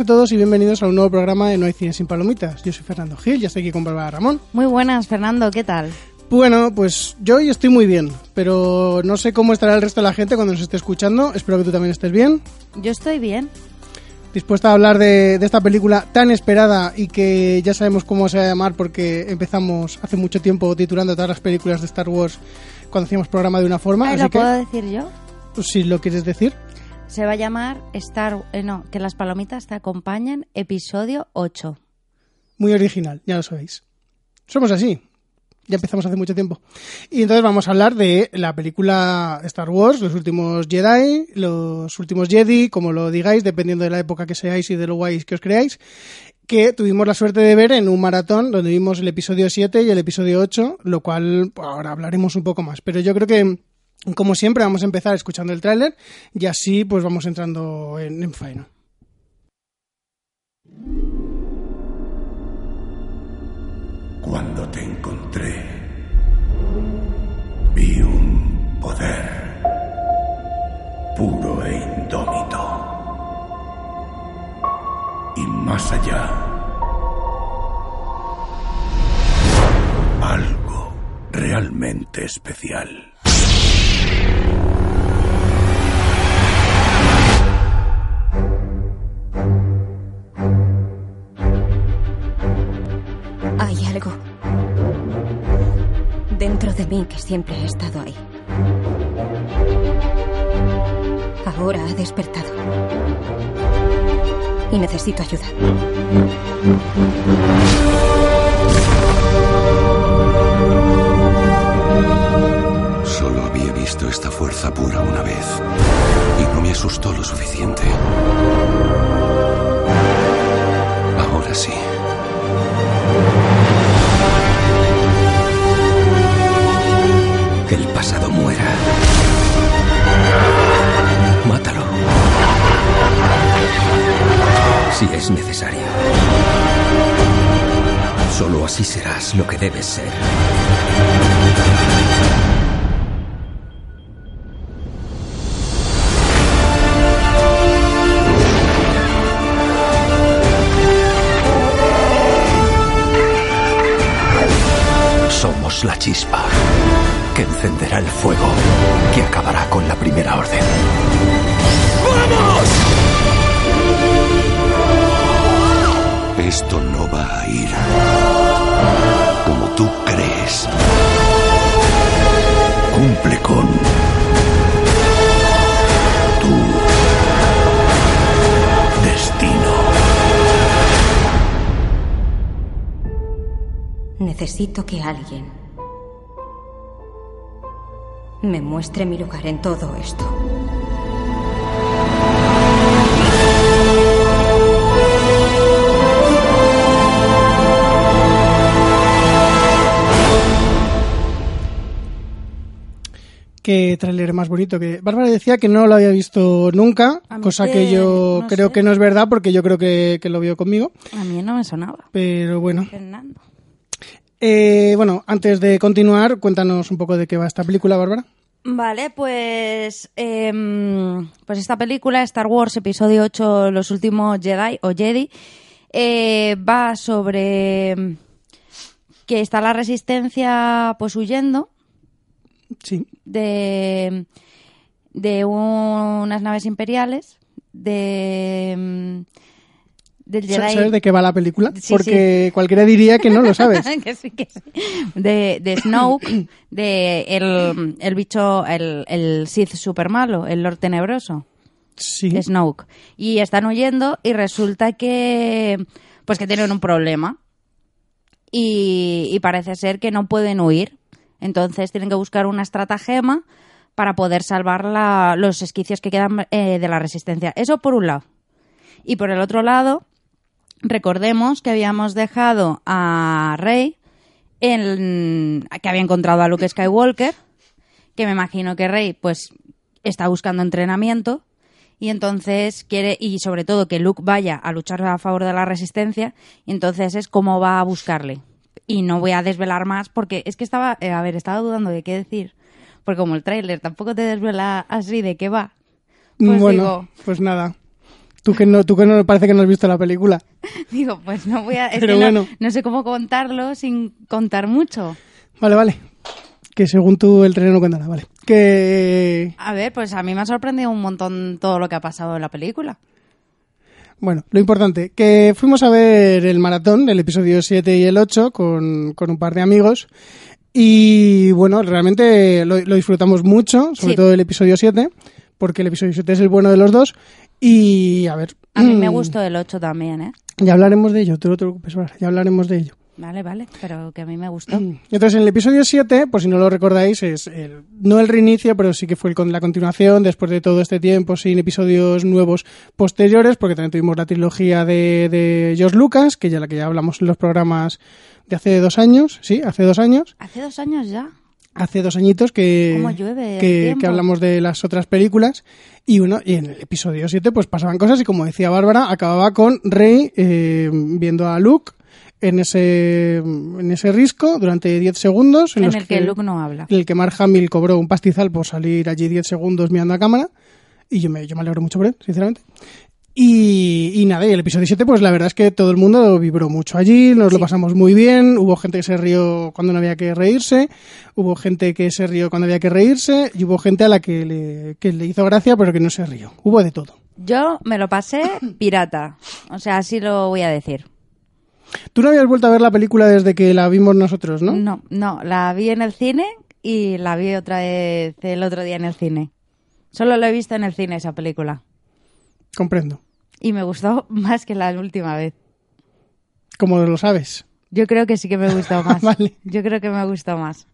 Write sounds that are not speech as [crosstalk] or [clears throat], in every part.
Buenas a todos y bienvenidos a un nuevo programa de No hay cine sin palomitas. Yo soy Fernando Gil y estoy aquí con Bárbara Ramón. Muy buenas, Fernando, ¿qué tal? Bueno, pues yo hoy estoy muy bien, pero no sé cómo estará el resto de la gente cuando nos esté escuchando. Espero que tú también estés bien. Yo estoy bien. Dispuesta a hablar de, de esta película tan esperada y que ya sabemos cómo se va a llamar porque empezamos hace mucho tiempo titulando todas las películas de Star Wars cuando hacíamos programa de una forma. Ay, así ¿Lo que, puedo decir yo? pues, si lo quieres decir. Se va a llamar Star... eh, no, que las palomitas te acompañan, episodio 8. Muy original, ya lo sabéis. Somos así. Ya empezamos hace mucho tiempo. Y entonces vamos a hablar de la película Star Wars, los últimos Jedi, los últimos Jedi, como lo digáis, dependiendo de la época que seáis y de lo guays que os creáis, que tuvimos la suerte de ver en un maratón donde vimos el episodio 7 y el episodio 8, lo cual ahora hablaremos un poco más. Pero yo creo que, como siempre, vamos a empezar escuchando el tráiler y así pues vamos entrando en, en. Cuando te encontré, vi un poder puro e indómito. Y más allá, algo realmente especial. Que siempre ha estado ahí. Ahora ha despertado. Y necesito ayuda. Solo había visto esta fuerza pura una vez. Y no me asustó lo suficiente. Ahora sí. El pasado muera. Mátalo. Si es necesario. Solo así serás lo que debes ser. Somos la chispa que encenderá el fuego que acabará con la primera orden. ¡Vamos! Esto no va a ir como tú crees. Cumple con tu destino. Necesito que alguien me muestre mi lugar en todo esto. Qué tráiler más bonito que Bárbara decía que no lo había visto nunca, cosa que- que yo no creo sé. que no es verdad porque yo creo que, que lo vio conmigo, A mí no me sonaba. pero bueno. Fernando. Eh, bueno, antes de continuar, cuéntanos un poco de qué va esta película, Bárbara. Vale, pues, em, pues esta película, Star Wars Episodio 8, Los Últimos Jedi o Jedi, eh, va sobre que está la resistencia pues huyendo Sí, de, de unas naves imperiales, de, em, del Jedi... ¿sabes de qué va la película? Sí, porque cualquiera diría que no lo sabes. [laughs] que sí, que sí. De, de Snoke, [coughs] de el, el bicho, el, el Sith super malo, el Lord Tenebroso, Sí, Snoke. Y están huyendo y resulta que, pues que tienen un problema. Y, y parece ser que no pueden huir. Entonces tienen que buscar una estratagema para poder salvar la- los esquicios que quedan eh, de la resistencia. Eso por un lado. Y por el otro lado, recordemos que habíamos dejado a Rey en, que había encontrado a Luke Skywalker, que me imagino que Rey pues está buscando entrenamiento y entonces quiere y sobre todo que Luke vaya a luchar a favor de la resistencia y entonces es cómo va a buscarle y no voy a desvelar más porque es que estaba eh, a ver estaba dudando de qué decir porque como el tráiler tampoco te desvela así de qué va pues bueno, digo pues nada. Tú que no, tú que no parece que no has visto la película. [laughs] Digo, pues no voy a... es Pero que no- bueno. no, sé cómo contarlo sin contar mucho. Vale, vale. Que según tú el tren no cuenta nada, vale. Que A ver, pues a mí me ha sorprendido un montón todo lo que ha pasado en la película. Bueno, lo importante, que fuimos a ver el maratón del episodio 7 y el 8 con, con un par de amigos y bueno, realmente lo, lo disfrutamos mucho, sobre Sí. todo el episodio 7, porque el episodio 7 es el bueno de los dos y a ver... A mí me mm, gustó el 8 también, ¿eh? Ya hablaremos de ello, tú no te preocupes, ya hablaremos de ello. Vale, vale, pero que a mí me gustó. Entonces, en el episodio 7, por si no lo recordáis, es el, no el reinicio, pero sí que fue el la continuación, después de todo este tiempo, sin episodios nuevos posteriores, porque también tuvimos la trilogía de, de George Lucas, que ya la que ya hablamos en los programas de hace dos años, sí, hace dos años, Hace dos años ya. Hace dos añitos que, que, hablamos de las otras películas. Y uno, y en el episodio 7 pues pasaban cosas y como decía Bárbara, acababa con Rey eh, viendo a Luke en ese, en ese risco durante 10 segundos. En los el que Luke no habla. en el que Mark Hamill cobró un pastizal por salir allí 10 segundos mirando a cámara. Y yo me, yo me alegro mucho por él, sinceramente. Y, y nada, y el episodio 7, pues la verdad es que todo el mundo vibró mucho allí, nos lo pasamos muy bien, hubo gente que se rió cuando no había que reírse, hubo gente que se rió cuando había que reírse, y hubo gente a la que le, que le hizo gracia pero que no se rió. Hubo de todo. Yo me lo pasé [coughs] pirata. O sea, así lo voy a decir. Tú no habías vuelto a ver la película desde que la vimos nosotros, ¿no? No, no, la vi en el cine y la vi otra vez el otro día en el cine. Solo lo he visto en el cine esa película. Comprendo. Y me gustó [laughs] más que la última vez. Como lo sabes. Yo creo que sí que me gustó [laughs] más. Vale. Yo creo que me gustó más.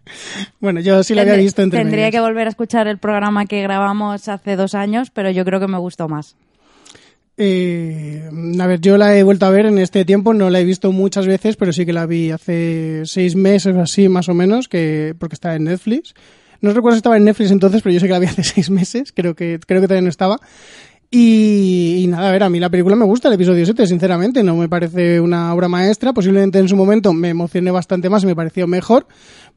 Bueno, yo sí la había visto entre Tendría medias. que volver a escuchar el programa que grabamos hace dos años, pero yo creo que me gustó más. Eh, a ver, yo la he vuelto a ver en este tiempo, no la he visto muchas veces, pero sí que la vi hace seis meses o así, más o menos, que porque estaba en Netflix. No recuerdo si estaba en Netflix entonces, pero yo sé que la vi hace [laughs] seis meses, creo que, creo que todavía no estaba. Y, nada, a ver, a mí la película me gusta, el episodio 7, sinceramente, no me parece una obra maestra, posiblemente en su momento me emocioné bastante más y me pareció mejor,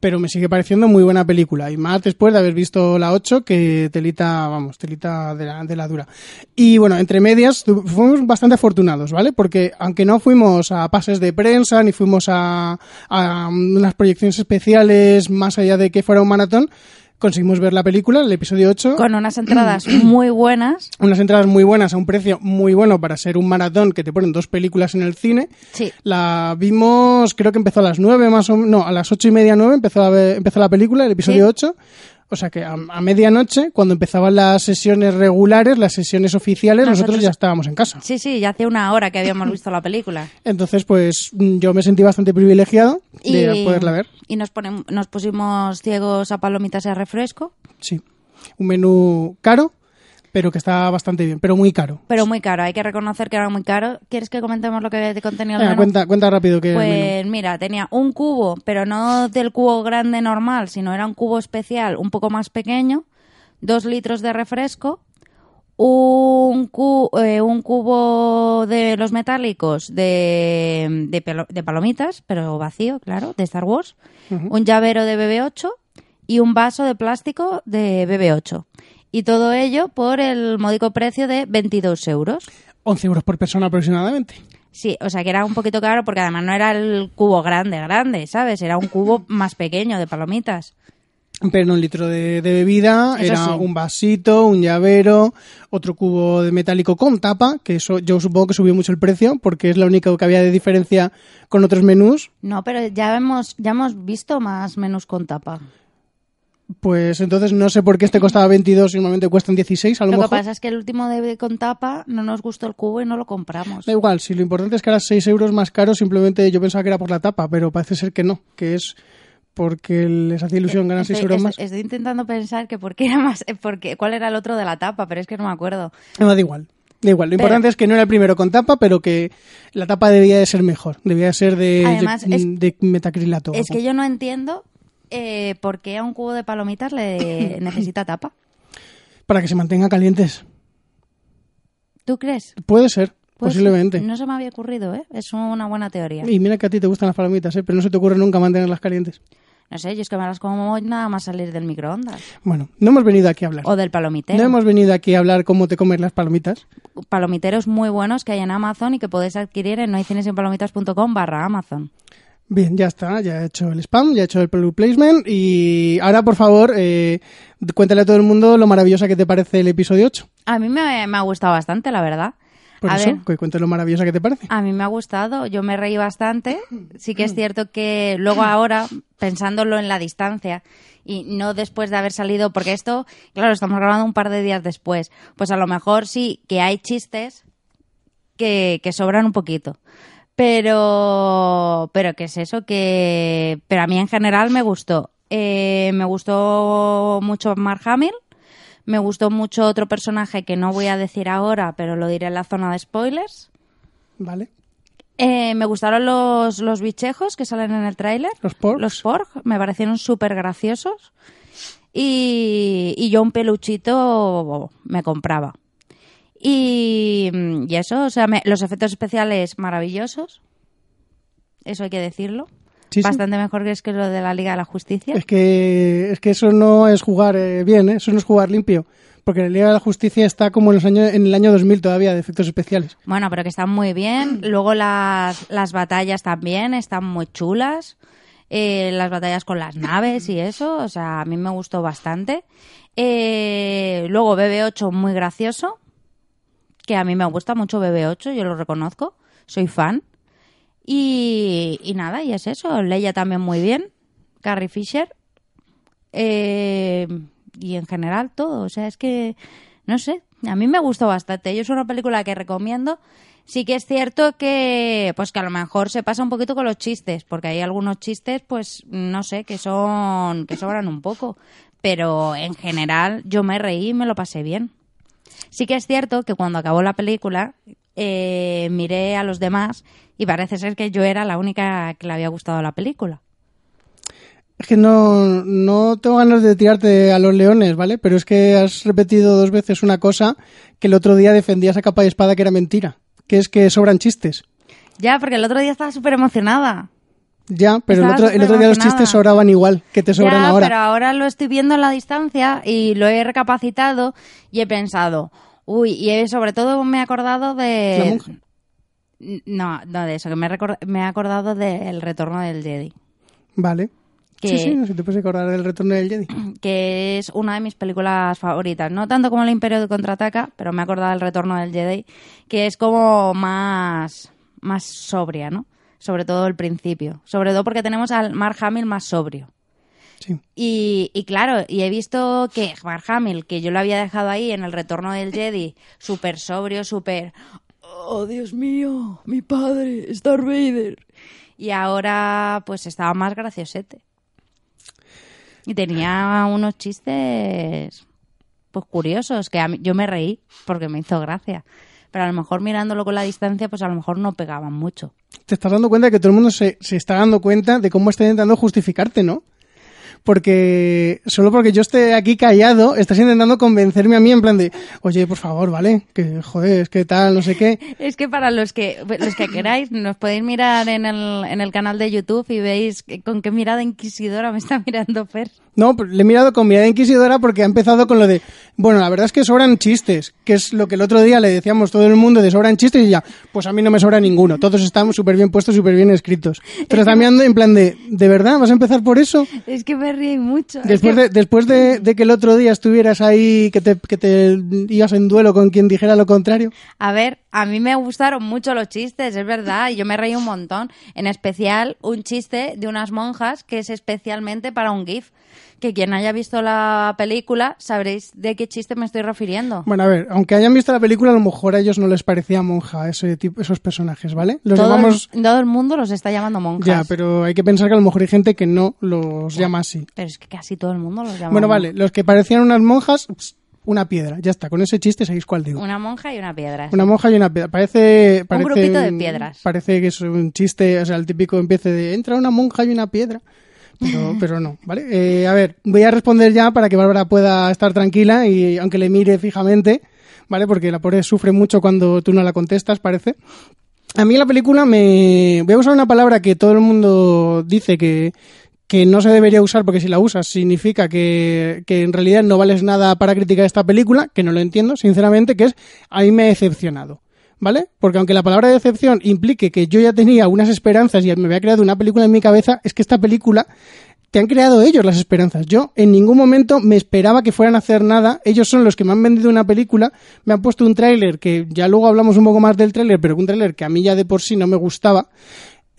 pero me sigue pareciendo muy buena película, y más después de haber visto la 8, que telita, vamos, telita de la, de la dura. Y bueno, entre medias, fuimos bastante afortunados, ¿vale? Porque aunque no fuimos a pases de prensa, ni fuimos a, a unas proyecciones especiales más allá de que fuera un maratón, conseguimos ver la película, el episodio 8 Con unas [clears throat] entradas muy buenas. unas entradas muy buenas a un precio muy bueno para ser un maratón que te ponen dos películas en el cine. Sí. La vimos, creo que empezó a las nueve más o no, a las ocho y media nueve empezó, a ver- empezó la película, el episodio Sí. 8. O sea que a, a medianoche, cuando empezaban las sesiones regulares, las sesiones oficiales, nosotros, Nosotros- ya estábamos en casa. Sí, sí, ya hace una hora que habíamos [laughs] visto la película. Entonces, pues mm, yo me sentí bastante privilegiado de poderla ver. Y nos, ponem- nos pusimos ciegos a palomitas y a refresco, Sí. Un menú caro, pero que está bastante bien, pero muy caro. pero muy caro. Hay que reconocer que era muy caro. ¿Quieres que comentemos lo que contenía el menú? cuenta, cuenta rápido que. Pues mira, tenía un cubo, pero no del cubo grande normal, sino era un cubo especial un poco más pequeño, dos litros de refresco, un, cu- eh, un cubo de los metálicos de, de, de palomitas, pero vacío, claro, de Star Wars, un llavero de BB8 y un vaso de plástico de BB8. Y todo ello por el módico precio de 22 euros. 11 euros por persona aproximadamente. Sí, o sea que era un poquito caro porque además no era el cubo grande, grande, ¿sabes? Era un cubo más pequeño de palomitas. Pero un litro de, de bebida, Eso era sí. un vasito, un llavero, otro cubo de metálico con tapa, que eso yo supongo que subió mucho el precio, porque es la única que había de diferencia con otros menús. No, pero ya hemos, ya hemos visto más menús con tapa. Pues entonces no sé por qué este costaba 22 y normalmente cuestan 16, a lo, Lo, que pasa es que el último de con tapa no nos gustó el cubo y no lo compramos. Da igual, si lo importante es que era 6 euros más caro, simplemente yo pensaba que era por la tapa, pero parece ser que no, que es porque les hacía ilusión ganar 6 Estoy, euros estoy- más. estoy intentando pensar que por qué era más, eh, porque, cuál era el otro de la tapa, pero es que no me acuerdo. No, da igual. Da igual. Lo Pero- importante es que no era el primero con tapa, pero que la tapa debía de ser mejor. Debía de ser de, Además, de, es- de metacrilato. Es que yo no entiendo eh, por qué a un cubo de palomitas le [coughs] necesita tapa. Para que se mantenga calientes. ¿Tú crees? Puede ser, Pues posiblemente. No se me había ocurrido, ¿eh? Es una buena teoría. Y mira que a ti te gustan las palomitas, ¿eh? pero no se te ocurre nunca mantenerlas calientes. No sé, yo es que me las como nada más salir del microondas. Bueno, no hemos venido aquí a hablar. O del palomitero. No hemos venido aquí a hablar cómo te comes las palomitas. Palomiteros muy buenos que hay en Amazon y que podéis adquirir en nohaycinesinpalomitas.com barra Amazon. Bien, ya está, ya he hecho el spam, ya he hecho el product placement y ahora, por favor, eh, cuéntale a todo el mundo lo maravillosa que te parece el episodio 8. A mí me, me ha gustado bastante, la verdad. Por a eso, ver, que cuéntale lo maravillosa que te parece. a mí me ha gustado, yo me reí bastante. Sí que es cierto que luego ahora, pensándolo en la distancia y no después de haber salido, porque esto, claro, estamos grabando un par de días después, pues a lo mejor sí que hay chistes que, que sobran un poquito. Pero, pero ¿qué es eso? Que, pero a mí en general me gustó. Eh, me gustó mucho Mark Hamill. Me gustó mucho otro personaje que no voy a decir ahora, pero lo diré en la zona de spoilers. ¿Vale? Eh, me gustaron los, los bichejos que salen en el tráiler. Los porgs. Los porg. Me parecieron súper graciosos. Y, y yo un peluchito me compraba. Y, y eso, o sea, me- los efectos especiales maravillosos. Eso hay que decirlo. Sí, sí. Bastante mejor que es que lo de la Liga de la Justicia. Es que, es que eso no es jugar eh, bien, ¿eh? eso no es jugar limpio. Porque la Liga de la Justicia está como en, los años, en el año 2000 todavía de efectos especiales. Bueno, pero que están muy bien. [clears throat] Luego las, las batallas también están muy chulas. Eh, las batallas con las naves y eso, o sea, a mí me gustó bastante. Eh, luego BB8 muy gracioso, que a mí me gusta mucho BB8, yo lo reconozco, soy fan. Y, y nada, y es eso. Leia también muy bien, Carrie Fisher. Eh, y en general todo, o sea, es que, no sé, a mí me gustó bastante. Yo es una película que recomiendo. Sí que es cierto que, pues que a lo mejor se pasa un poquito con los chistes, porque hay algunos chistes, pues, no sé, que son, que sobran un poco. Pero en general yo me reí y me lo pasé bien. Sí que es cierto que cuando acabó la película eh, miré a los demás y parece ser que yo era la única que le había gustado la película. Es que no, no tengo ganas de tirarte a los leones, ¿vale? Pero es que has repetido dos veces una cosa que el otro día defendías a capa y espada que era mentira. Que es que sobran chistes. Ya, porque el otro día estaba súper emocionada. Ya, pero el otro, el otro día los chistes sobraban igual que te sobran ya, ahora. pero ahora lo estoy viendo en la distancia y lo he recapacitado y he pensado, uy, y he- sobre todo me he acordado de... La monja. No, no de eso, que me he, recor- me he acordado del retorno del Jedi. Vale. Que- Sí, sí, no sé si te puedes acordar del retorno del Jedi. [clears throat] que es una de mis películas favoritas. No tanto como El Imperio de Contraataca, pero me he acordado del Retorno del Jedi, que es como más, más sobria, ¿no? Sobre todo el principio. Sobre todo porque tenemos al Mark Hamill más sobrio. Sí. Y, y claro, y he visto que Mark Hamill, que yo lo había dejado ahí en el Retorno del Jedi, súper sobrio, súper... Oh, Dios mío, mi padre, Darth Vader. Y ahora, pues estaba más graciosete. Y tenía unos chistes, pues curiosos, que a mí- yo me reí porque me hizo gracia. Pero a lo mejor mirándolo con la distancia, pues a lo mejor no pegaban mucho. Te estás dando cuenta de que todo el mundo se, se está dando cuenta de cómo está intentando justificarte, ¿no? Porque solo porque yo esté aquí callado, estás intentando convencerme a mí en plan de, oye, por favor, ¿vale? Que joder, es que tal, no sé qué. [laughs] Es que para los que los que queráis, nos podéis mirar en el, en el canal de YouTube y veis con qué mirada inquisidora me está mirando Fer. No, pero le he mirado con mirada inquisidora porque ha empezado con lo de, bueno, la verdad es que sobran chistes, que es lo que el otro día le decíamos todo el mundo de sobran chistes y ya, pues a mí no me sobra ninguno, todos están súper bien puestos, súper bien escritos. Pero mirando en plan de, ¿de verdad vas a empezar por eso? Es que me ríe mucho. Es Después, de, después de, de que el otro día estuvieras ahí, que te, que te ibas en duelo con quien dijera lo contrario. A ver, a mí me gustaron mucho los chistes, es verdad, y yo me reí un montón. En especial, un chiste de unas monjas que es especialmente para un GIF. Que quien haya visto la película sabréis de qué chiste me estoy refiriendo. Bueno, a ver, aunque hayan visto la película, a lo mejor a ellos no les parecía monja ese tipo, esos personajes, ¿vale? Los todo, llamamos... el, todo el mundo los está llamando monjas. Ya, pero hay que pensar que a lo mejor hay gente que no los llama así. Pero es que casi todo el mundo los llama Bueno, vale, los que parecían unas monjas, pss, una piedra, ya está, con ese chiste sabéis cuál digo. Una monja y una piedra. Una monja y una piedra. Parece, parece grupito de piedras. Parece que es un chiste, o sea, el típico empiece de entra una monja y una piedra. Pero, [laughs] pero no, ¿vale? Eh, a ver, voy a responder ya para que Bárbara pueda estar tranquila y aunque le mire fijamente, ¿vale? Porque la pobre sufre mucho cuando tú no la contestas, parece. A mí la película me... Voy a usar una palabra que todo el mundo dice que, que no se debería usar porque si la usas significa que, que en realidad no vales nada para criticar esta película, que no lo entiendo, sinceramente, que es a mí me ha decepcionado. ¿Vale? Porque aunque la palabra decepción implique que yo ya tenía unas esperanzas y me había creado una película en mi cabeza, es que esta película te han creado ellos las esperanzas. Yo en ningún momento me esperaba que fueran a hacer nada. Ellos son los que me han vendido una película, me han puesto un tráiler que ya luego hablamos un poco más del tráiler, pero un tráiler que a mí ya de por sí no me gustaba.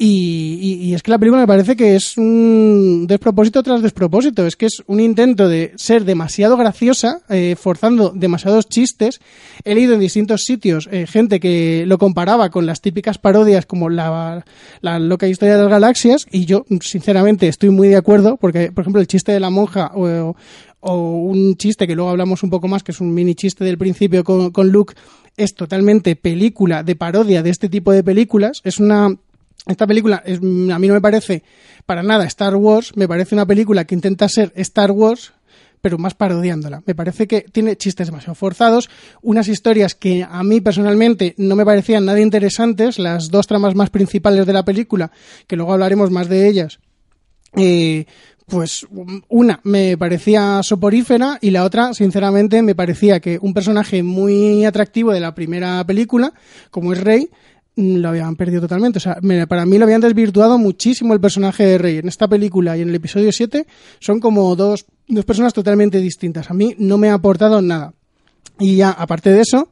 Y, y, y, es que la película me parece que es un despropósito tras despropósito. Es que es un intento de ser demasiado graciosa, eh, forzando demasiados chistes. He leído en distintos sitios eh, gente que lo comparaba con las típicas parodias como la, la loca historia de las galaxias. Y yo, sinceramente, estoy muy de acuerdo porque, por ejemplo, el chiste de la monja o, o un chiste que luego hablamos un poco más, que es un mini chiste del principio con, con Luke, es totalmente película de parodia de este tipo de películas. Es una esta película es, a mí no me parece para nada Star Wars, me parece una película que intenta ser Star Wars, pero más parodiándola. Me parece que tiene chistes demasiado forzados, unas historias que a mí personalmente no me parecían nada interesantes, las dos tramas más principales de la película, que luego hablaremos más de ellas. Eh, pues una me parecía soporífera y la otra, sinceramente, me parecía que un personaje muy atractivo de la primera película, como es Rey, lo habían perdido totalmente. O sea, para mí lo habían desvirtuado muchísimo el personaje de Rey. En esta película y en el episodio 7 son como dos, dos personas totalmente distintas. A mí no me ha aportado nada. Y ya, aparte de eso,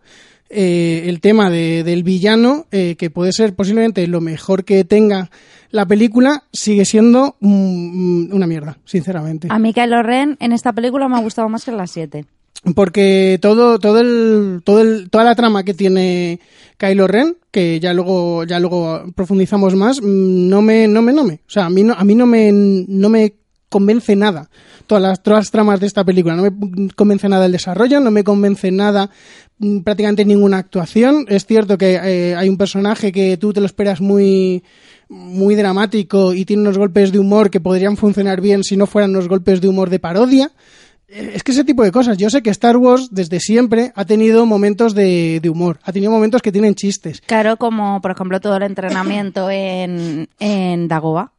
eh, el tema de, del villano, eh, que puede ser posiblemente lo mejor que tenga la película, sigue siendo mm, una mierda, sinceramente. A Kylo Ren en esta película me ha gustado más que en las 7 porque todo todo el todo el toda la trama que tiene Kylo Ren que ya luego ya luego profundizamos más no me no me no me. O sea a mí no a mí no me no me convence nada. Todas las todas las tramas de esta película no me convence nada el desarrollo no me convence nada prácticamente ninguna actuación. Es cierto que eh, hay un personaje que tú te lo esperas muy muy dramático y tiene unos golpes de humor que podrían funcionar bien si no fueran unos golpes de humor de parodia es que ese tipo de cosas. Yo sé que Star Wars desde siempre ha tenido momentos de, de, humor, ha tenido momentos que tienen chistes. Claro, como por ejemplo todo el entrenamiento en, en Dagoba.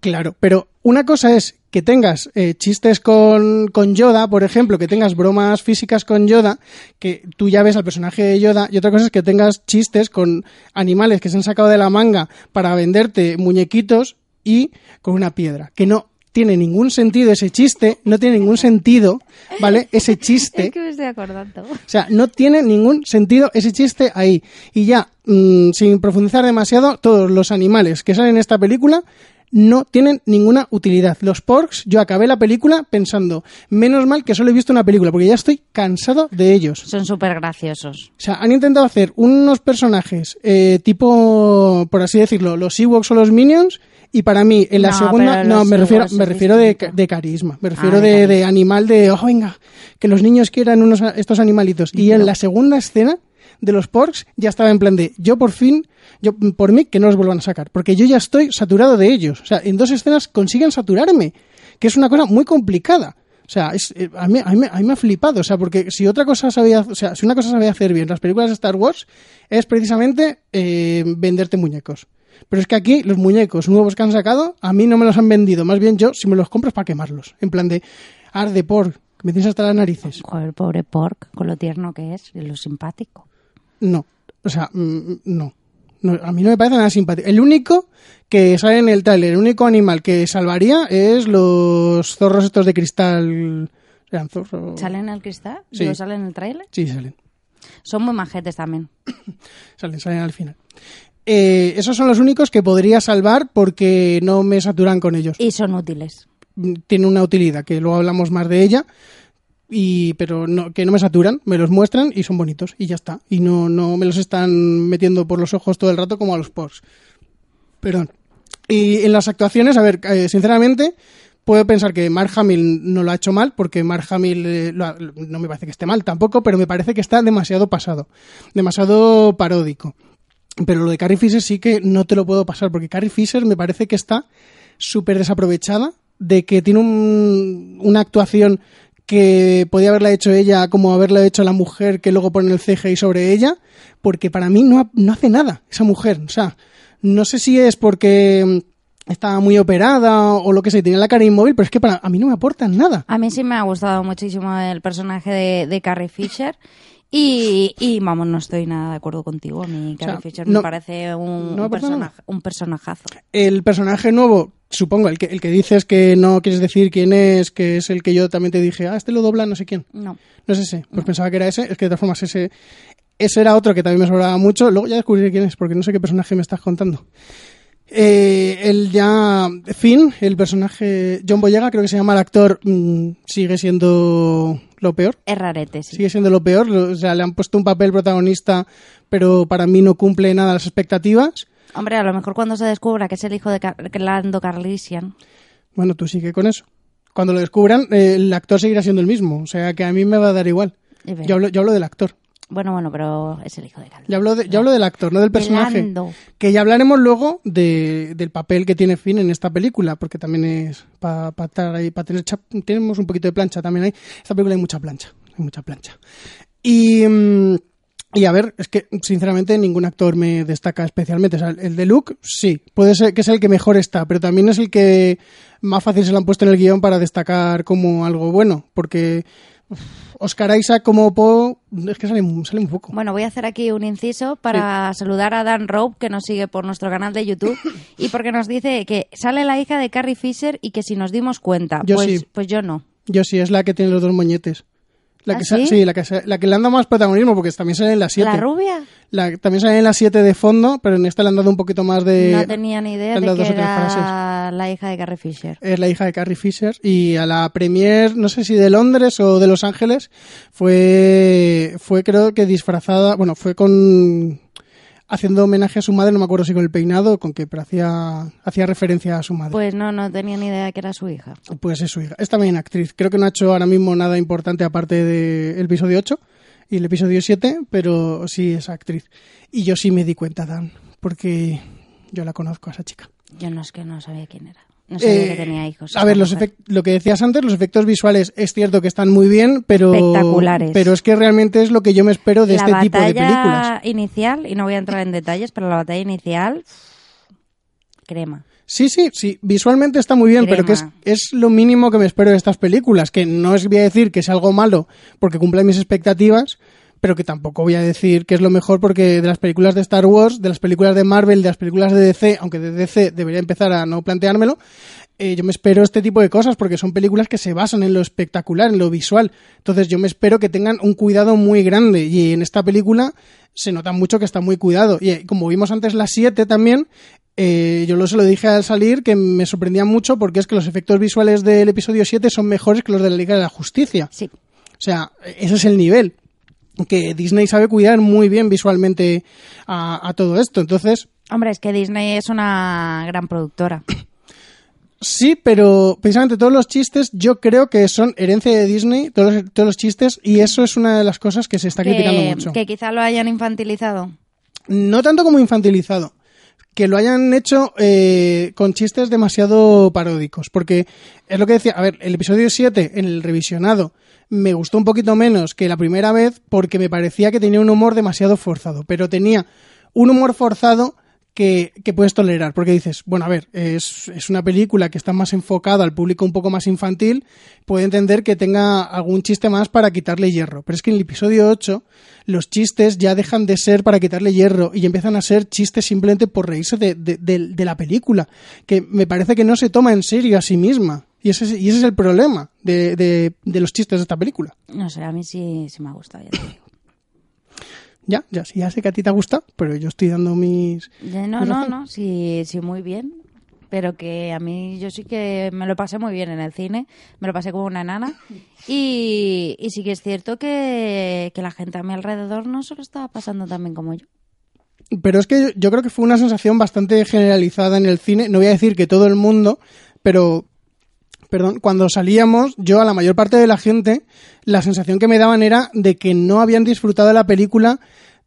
Claro, pero una cosa es que tengas eh, chistes con, con Yoda, por ejemplo, que tengas bromas físicas con Yoda, que tú ya ves al personaje de Yoda, y otra cosa es que tengas chistes con animales que se han sacado de la manga para venderte muñequitos y con una piedra, que no tiene ningún sentido ese chiste, no tiene ningún sentido, ¿vale? Ese chiste. [laughs] Es que me estoy acordando. O sea, no tiene ningún sentido ese chiste ahí. Y ya, mmm, sin profundizar demasiado, todos los animales que salen en esta película no tienen ninguna utilidad. Los porks, yo acabé la película pensando, menos mal que solo he visto una película, porque ya estoy cansado de ellos. Son súper graciosos. O sea, han intentado hacer unos personajes eh, tipo, por así decirlo, los Ewoks o los Minions, y para mí, en la No, segunda, no, me refiero, me refiero de, de carisma, me refiero Ah, de de, animal de, oh, venga, que los niños quieran unos, estos animalitos. Y en la segunda escena de los porks ya estaba en plan de, yo por fin, yo por mí que no los vuelvan a sacar, porque yo ya estoy saturado de ellos. O sea, en dos escenas consiguen saturarme, que es una cosa muy complicada. O sea, es, eh, a, mí, a, mí, a mí me ha flipado. O sea, porque si otra cosa sabía, o sea, si una cosa sabía hacer bien las películas de Star Wars, es precisamente eh, venderte muñecos. Pero es que aquí los muñecos nuevos que han sacado, a mí no me los han vendido. Más bien yo, si me los compro es para quemarlos. En plan de, arde por, que me tienes hasta las narices. Joder, pobre Pork, con lo tierno que es y lo simpático. No. O sea, mm, no. No, a mí no me parece nada simpático. El único que sale en el tráiler, el único animal que salvaría es los zorros estos de cristal. ¿Eran zorros? ¿Salen en el cristal? Sí. ¿Salen en el tráiler? Sí, salen. Son muy majetes también. [coughs] Salen, salen al final. Eh, esos son los únicos que podría salvar porque no me saturan con ellos. Y son útiles. Tiene una utilidad, que luego hablamos más de ella, y pero no, que no me saturan, me los muestran y son bonitos, y ya está. Y no, no me los están metiendo por los ojos todo el rato como a los Porsche. Perdón. Y en las actuaciones, a ver, eh, sinceramente, puedo pensar que Mark Hamill no lo ha hecho mal, porque Mark Hamill eh, ha- no me parece que esté mal tampoco, pero me parece que está demasiado pasado, demasiado paródico. Pero lo de Carrie Fisher sí que no te lo puedo pasar, porque Carrie Fisher me parece que está súper desaprovechada, de que tiene un- una actuación que podía haberla hecho ella como haberla hecho la mujer que luego pone el CGI sobre ella, porque para mí no, no hace nada esa mujer. O sea, no sé si es porque estaba muy operada o lo que sea, tenía la cara inmóvil, pero es que para a mí no me aportan nada. A mí sí me ha gustado muchísimo el personaje de, de Carrie Fisher. Y, y, vamos, no estoy nada de acuerdo contigo. A mí Carrie sea, Fisher no- me parece un, no personaje, un personajazo. El personaje nuevo, supongo, el que, el que dices que no quieres decir quién es, que es el que yo también te dije, ah, este lo dobla no sé quién. No. No es ese. Pues pensaba que era ese. Es que de todas formas ese, ese era otro que también me sobraba mucho. Luego ya descubriré quién es, porque no sé qué personaje me estás contando. Eh, el ya Finn, el personaje John Boyega, creo que se llama el actor, mm, sigue siendo lo peor. Es rarete, sí. Sigue siendo lo peor. O sea, le han puesto un papel protagonista, pero para mí no cumple nada las expectativas. Hombre, a lo mejor cuando se descubra que es el hijo de Car- Lando Carlisian. Bueno, tú sigue con eso. Cuando lo descubran, eh, el actor seguirá siendo el mismo. O sea, que a mí me va a dar igual. Yo hablo, yo hablo del actor. Bueno, bueno, pero es el hijo de Lando. Yo hablo, de- yo hablo del actor, no del personaje. Que ya hablaremos luego de, del papel que tiene Finn en esta película, porque también es para estar ahí, para tener tenemos un poquito de plancha también ahí. Esta película hay mucha plancha, hay mucha plancha. Y, mm, y a ver, es que sinceramente ningún actor me destaca especialmente. O sea, el de Luke, sí, puede ser que es el que mejor está, pero también es el que más fácil se lo han puesto en el guion para destacar como algo bueno, porque uf, Oscar Isaac como Poe, es que sale, sale un poco. Bueno, voy a hacer aquí un inciso para saludar a Dan Rowe, que nos sigue por nuestro canal de YouTube, [laughs] y porque nos dice que sale la hija de Carrie Fisher y que si nos dimos cuenta, Yo pues, sí. pues yo no. Yo sí, es la que tiene los dos moñetes. La ¿Ah, que sí? sí, la que, sa- la que le han dado más protagonismo, porque también sale en la 7. ¿La rubia? La- también sale en la 7 de fondo, pero en esta le han dado un poquito más de... no tenía ni idea de que era la hija de Carrie Fisher. Es la hija de Carrie Fisher y a la premier, no sé si de Londres o de Los Ángeles, fue, fue creo que disfrazada, bueno, fue con haciendo homenaje a su madre, no me acuerdo si con el peinado o con qué, pero hacía, hacía referencia a su madre. Pues no, no tenía ni idea de que era su hija. Pues es su hija. Es también actriz. Creo que no ha hecho ahora mismo nada importante aparte del episodio 8 y el episodio 7, pero sí es actriz. Y yo sí me di cuenta, Dan, porque yo la conozco a esa chica. Yo no es que no sabía quién era. No sabía Eh, que tenía hijos. A ver, los lo que decías antes, los efectos visuales es cierto que están muy bien, pero Espectaculares. pero es que realmente es lo que yo me espero de la este tipo de películas. batalla inicial, y no voy a entrar en detalles, pero la batalla inicial, crema. Sí, sí, sí, visualmente está muy bien, pero que es, lo mínimo que me espero de estas películas, que no es voy a decir que es algo malo porque cumple mis expectativas, pero que tampoco voy a decir que es lo mejor porque de las películas de Star Wars, de las películas de Marvel, de las películas de DC, aunque de DC debería empezar a no planteármelo, eh, yo me espero este tipo de cosas porque son películas que se basan en lo espectacular, en lo visual. Entonces yo me espero que tengan un cuidado muy grande y en esta película se nota mucho que está muy cuidado. Y eh, como vimos antes la 7 también, eh, yo lo, se lo dije al salir que me sorprendía mucho porque es que los efectos visuales del episodio 7 son mejores que los de la Liga de la Justicia. Sí. O sea, ese es el nivel que Disney sabe cuidar muy bien visualmente a, a todo esto. Entonces, Hombre, es que Disney es una gran productora. sí, pero precisamente todos los chistes yo creo que son herencia de Disney, todos los, todos los chistes, y eso es una de las cosas que se está criticando mucho. que quizá lo hayan infantilizado. No tanto como infantilizado, que lo hayan hecho eh, con chistes demasiado paródicos, porque es lo que decía, a ver, el episodio 7 en el revisionado me gustó un poquito menos que la primera vez porque me parecía que tenía un humor demasiado forzado, pero tenía un humor forzado que, puedes tolerar, porque dices, bueno, a ver, es, es una película que está más enfocada al público un poco más infantil, puede entender que tenga algún chiste más para quitarle hierro, pero es que en el episodio 8 los chistes ya dejan de ser para quitarle hierro y empiezan a ser chistes simplemente por reírse de, de- de- la película, que me parece que no se toma en serio a sí misma. Y ese, es- y ese es el problema de los chistes de esta película. No sé, a mí sí, sí me ha gustado. ya te digo. Ya, ya, sí, ya sé que a ti te gusta, pero yo estoy dando mis... No, mis no, razones. no, sí, sí, muy bien. Pero que a mí yo sí que me lo pasé muy bien en el cine, me lo pasé como una enana. [laughs] Y, y sí que es cierto que, que la gente a mi alrededor no se lo estaba pasando tan bien como yo. Pero es que yo creo que fue una sensación bastante generalizada en el cine. No voy a decir que todo el mundo, pero, perdón, cuando salíamos, yo a la mayor parte de la gente, la sensación que me daban era de que no habían disfrutado de la película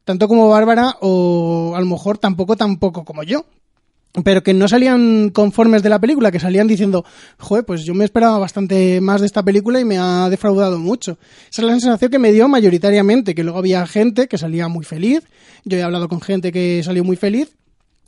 tanto como Bárbara o a lo mejor tampoco tampoco como yo. Pero que no salían conformes de la película, que salían diciendo, joder, pues yo me esperaba bastante más de esta película y me ha defraudado mucho. Esa es la sensación que me dio mayoritariamente, que luego había gente que salía muy feliz, yo he hablado con gente que salió muy feliz,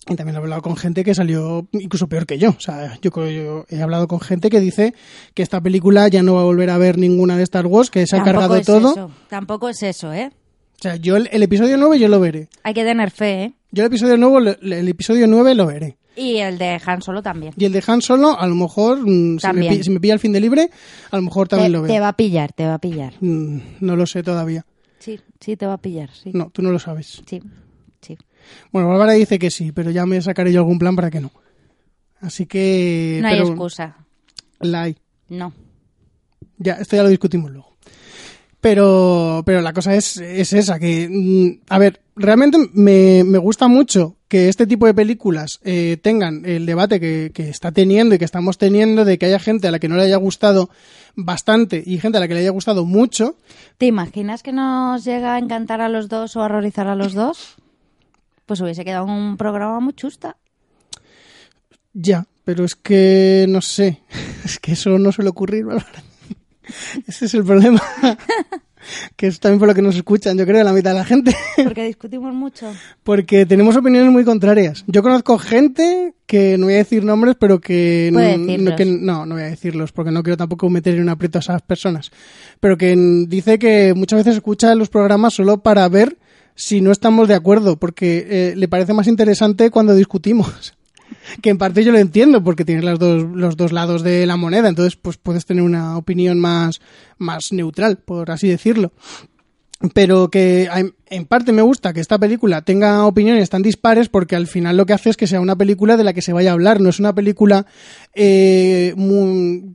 Y también he hablado con gente que salió incluso peor que yo. O sea, yo, yo he hablado con gente que dice que esta película ya no va a volver a ver ninguna de Star Wars, que se ha cargado es todo. eso, Tampoco es eso, ¿eh? O sea, yo el, el episodio 9 yo lo veré. Hay que tener fe, ¿eh? Yo el episodio 9, lo- el episodio 9 lo veré. Y el de Han Solo también. Y el de Han Solo, a lo mejor, mm, si me, si pilla el fin de libre, a lo mejor Te, también lo te veo. va a pillar, te va a pillar. Mm, No lo sé todavía. Sí, sí, te va a pillar, sí. No, tú no lo sabes. Sí. Bueno, Bárbara dice que sí, pero ya me sacaré yo algún plan para que no. Así que... No hay pero excusa. La hay. No. Ya, esto ya lo discutimos luego. Pero, pero la cosa es, es esa, que, mm, a ver, realmente me, me gusta mucho que este tipo de películas eh, tengan el debate que, que está teniendo y que estamos teniendo de que haya gente a la que no le haya gustado bastante y gente a la que le haya gustado mucho. ¿Te imaginas que nos llega a encantar a los dos o a horrorizar a los dos? Pues hubiese quedado un programa muy chusta. Ya, pero es que no sé, [laughs] es que eso no suele ocurrir, Bárbara. [laughs] Ese es el problema. [laughs] que es también por lo que nos escuchan, yo creo, la mitad de la gente. Porque discutimos mucho. Porque tenemos opiniones muy contrarias. Yo conozco gente que no voy a decir nombres, pero que no, que no, no voy a decirlos, porque no quiero tampoco meter en un aprieto a esas personas. Pero que dice que muchas veces escucha los programas solo para ver si no estamos de acuerdo, porque eh, le parece más interesante cuando discutimos. [laughs] Que en parte yo lo entiendo, porque tienes las dos, los dos lados de la moneda, entonces pues puedes tener una opinión más, más neutral, por así decirlo pero que en- parte me gusta que esta película tenga opiniones tan dispares porque al final lo que hace es que sea una película de la que se vaya a hablar, no es una película eh,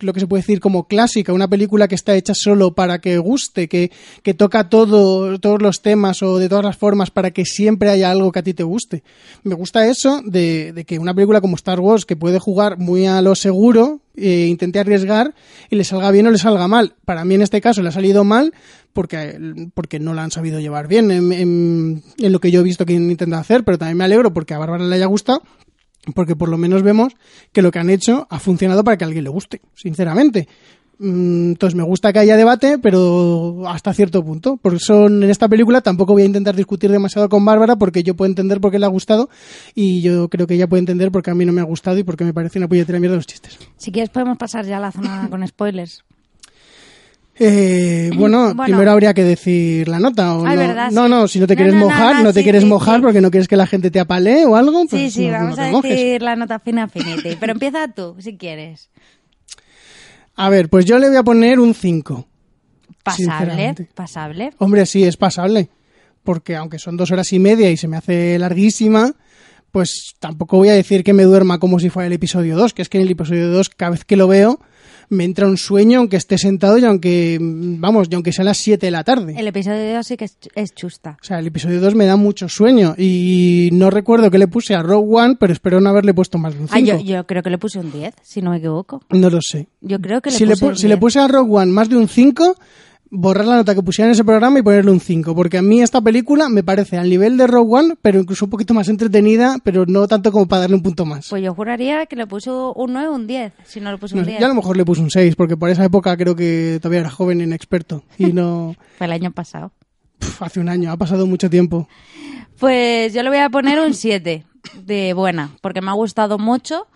lo que se puede decir como clásica, una película que está hecha solo para que guste, que, que toca todo, todos los temas o de todas las formas para que siempre haya algo que a ti te guste. Me gusta eso de, de que una película como Star Wars que puede jugar muy a lo seguro, eh, intente arriesgar y le salga bien o le salga mal. Para mí en este caso le ha salido mal porque, porque no la han sabido llevar bien en, en- en lo que yo he visto que han intentado hacer, pero también me alegro porque a Bárbara le haya gustado, porque por lo menos vemos que lo que han hecho ha funcionado para que a alguien le guste, sinceramente. Mm, Entonces me gusta que haya debate, pero hasta cierto punto. Por eso en esta película tampoco voy a intentar discutir demasiado con Bárbara porque yo puedo entender por qué le ha gustado y yo creo que ella puede entender por qué a mí no me ha gustado y porque me parece una puñetera mierda los chistes. Si quieres podemos pasar ya a la zona [laughs] con spoilers. Eh, bueno, Bueno. primero habría que decir la nota. ¿o Ay, no? verdad, no, sí. no, si no te quieres no, no, mojar, no, te sí, quieres sí, mojar sí. porque no quieres que la gente te apalee o algo. Sí, pues sí, no- vamos a mojes. decir la nota fina Affinity. Pero empieza tú, si quieres. A ver, pues yo le voy a poner un 5. Pasable, pasable. Hombre, sí, es pasable. Porque aunque son dos horas y media y se me hace larguísima, pues tampoco voy a decir que me duerma como si fuera el episodio 2, que es que en el episodio 2 cada vez que lo veo me entra un sueño aunque esté sentado y aunque, vamos, y aunque sea las 7 de la tarde. El episodio de hoy sí que es, es chusta. O sea, el episodio 2 me da mucho sueño y no recuerdo que le puse a Rogue One, pero espero no haberle puesto más de un 5. Ah, yo, yo creo que le puse un 10, si no me equivoco. No lo sé. Yo creo que le Si le, puse pu- un si le 10. puse a Rogue One más de un 5, borrar la nota que pusiera en ese programa y ponerle un 5, porque a mí esta película me parece al nivel de Rogue One, pero incluso un poquito más entretenida, pero no tanto como para darle un punto más. Pues yo juraría que le puso un 9 o un 10, si no le puse No un sé, 10. yo a lo mejor le puse un 6, porque por esa época creo que todavía era joven e inexperto. Y no. [laughs] Fue el año pasado. hace un año, ha pasado mucho tiempo. Pues yo le voy a poner un 7 de buena, porque me ha gustado mucho,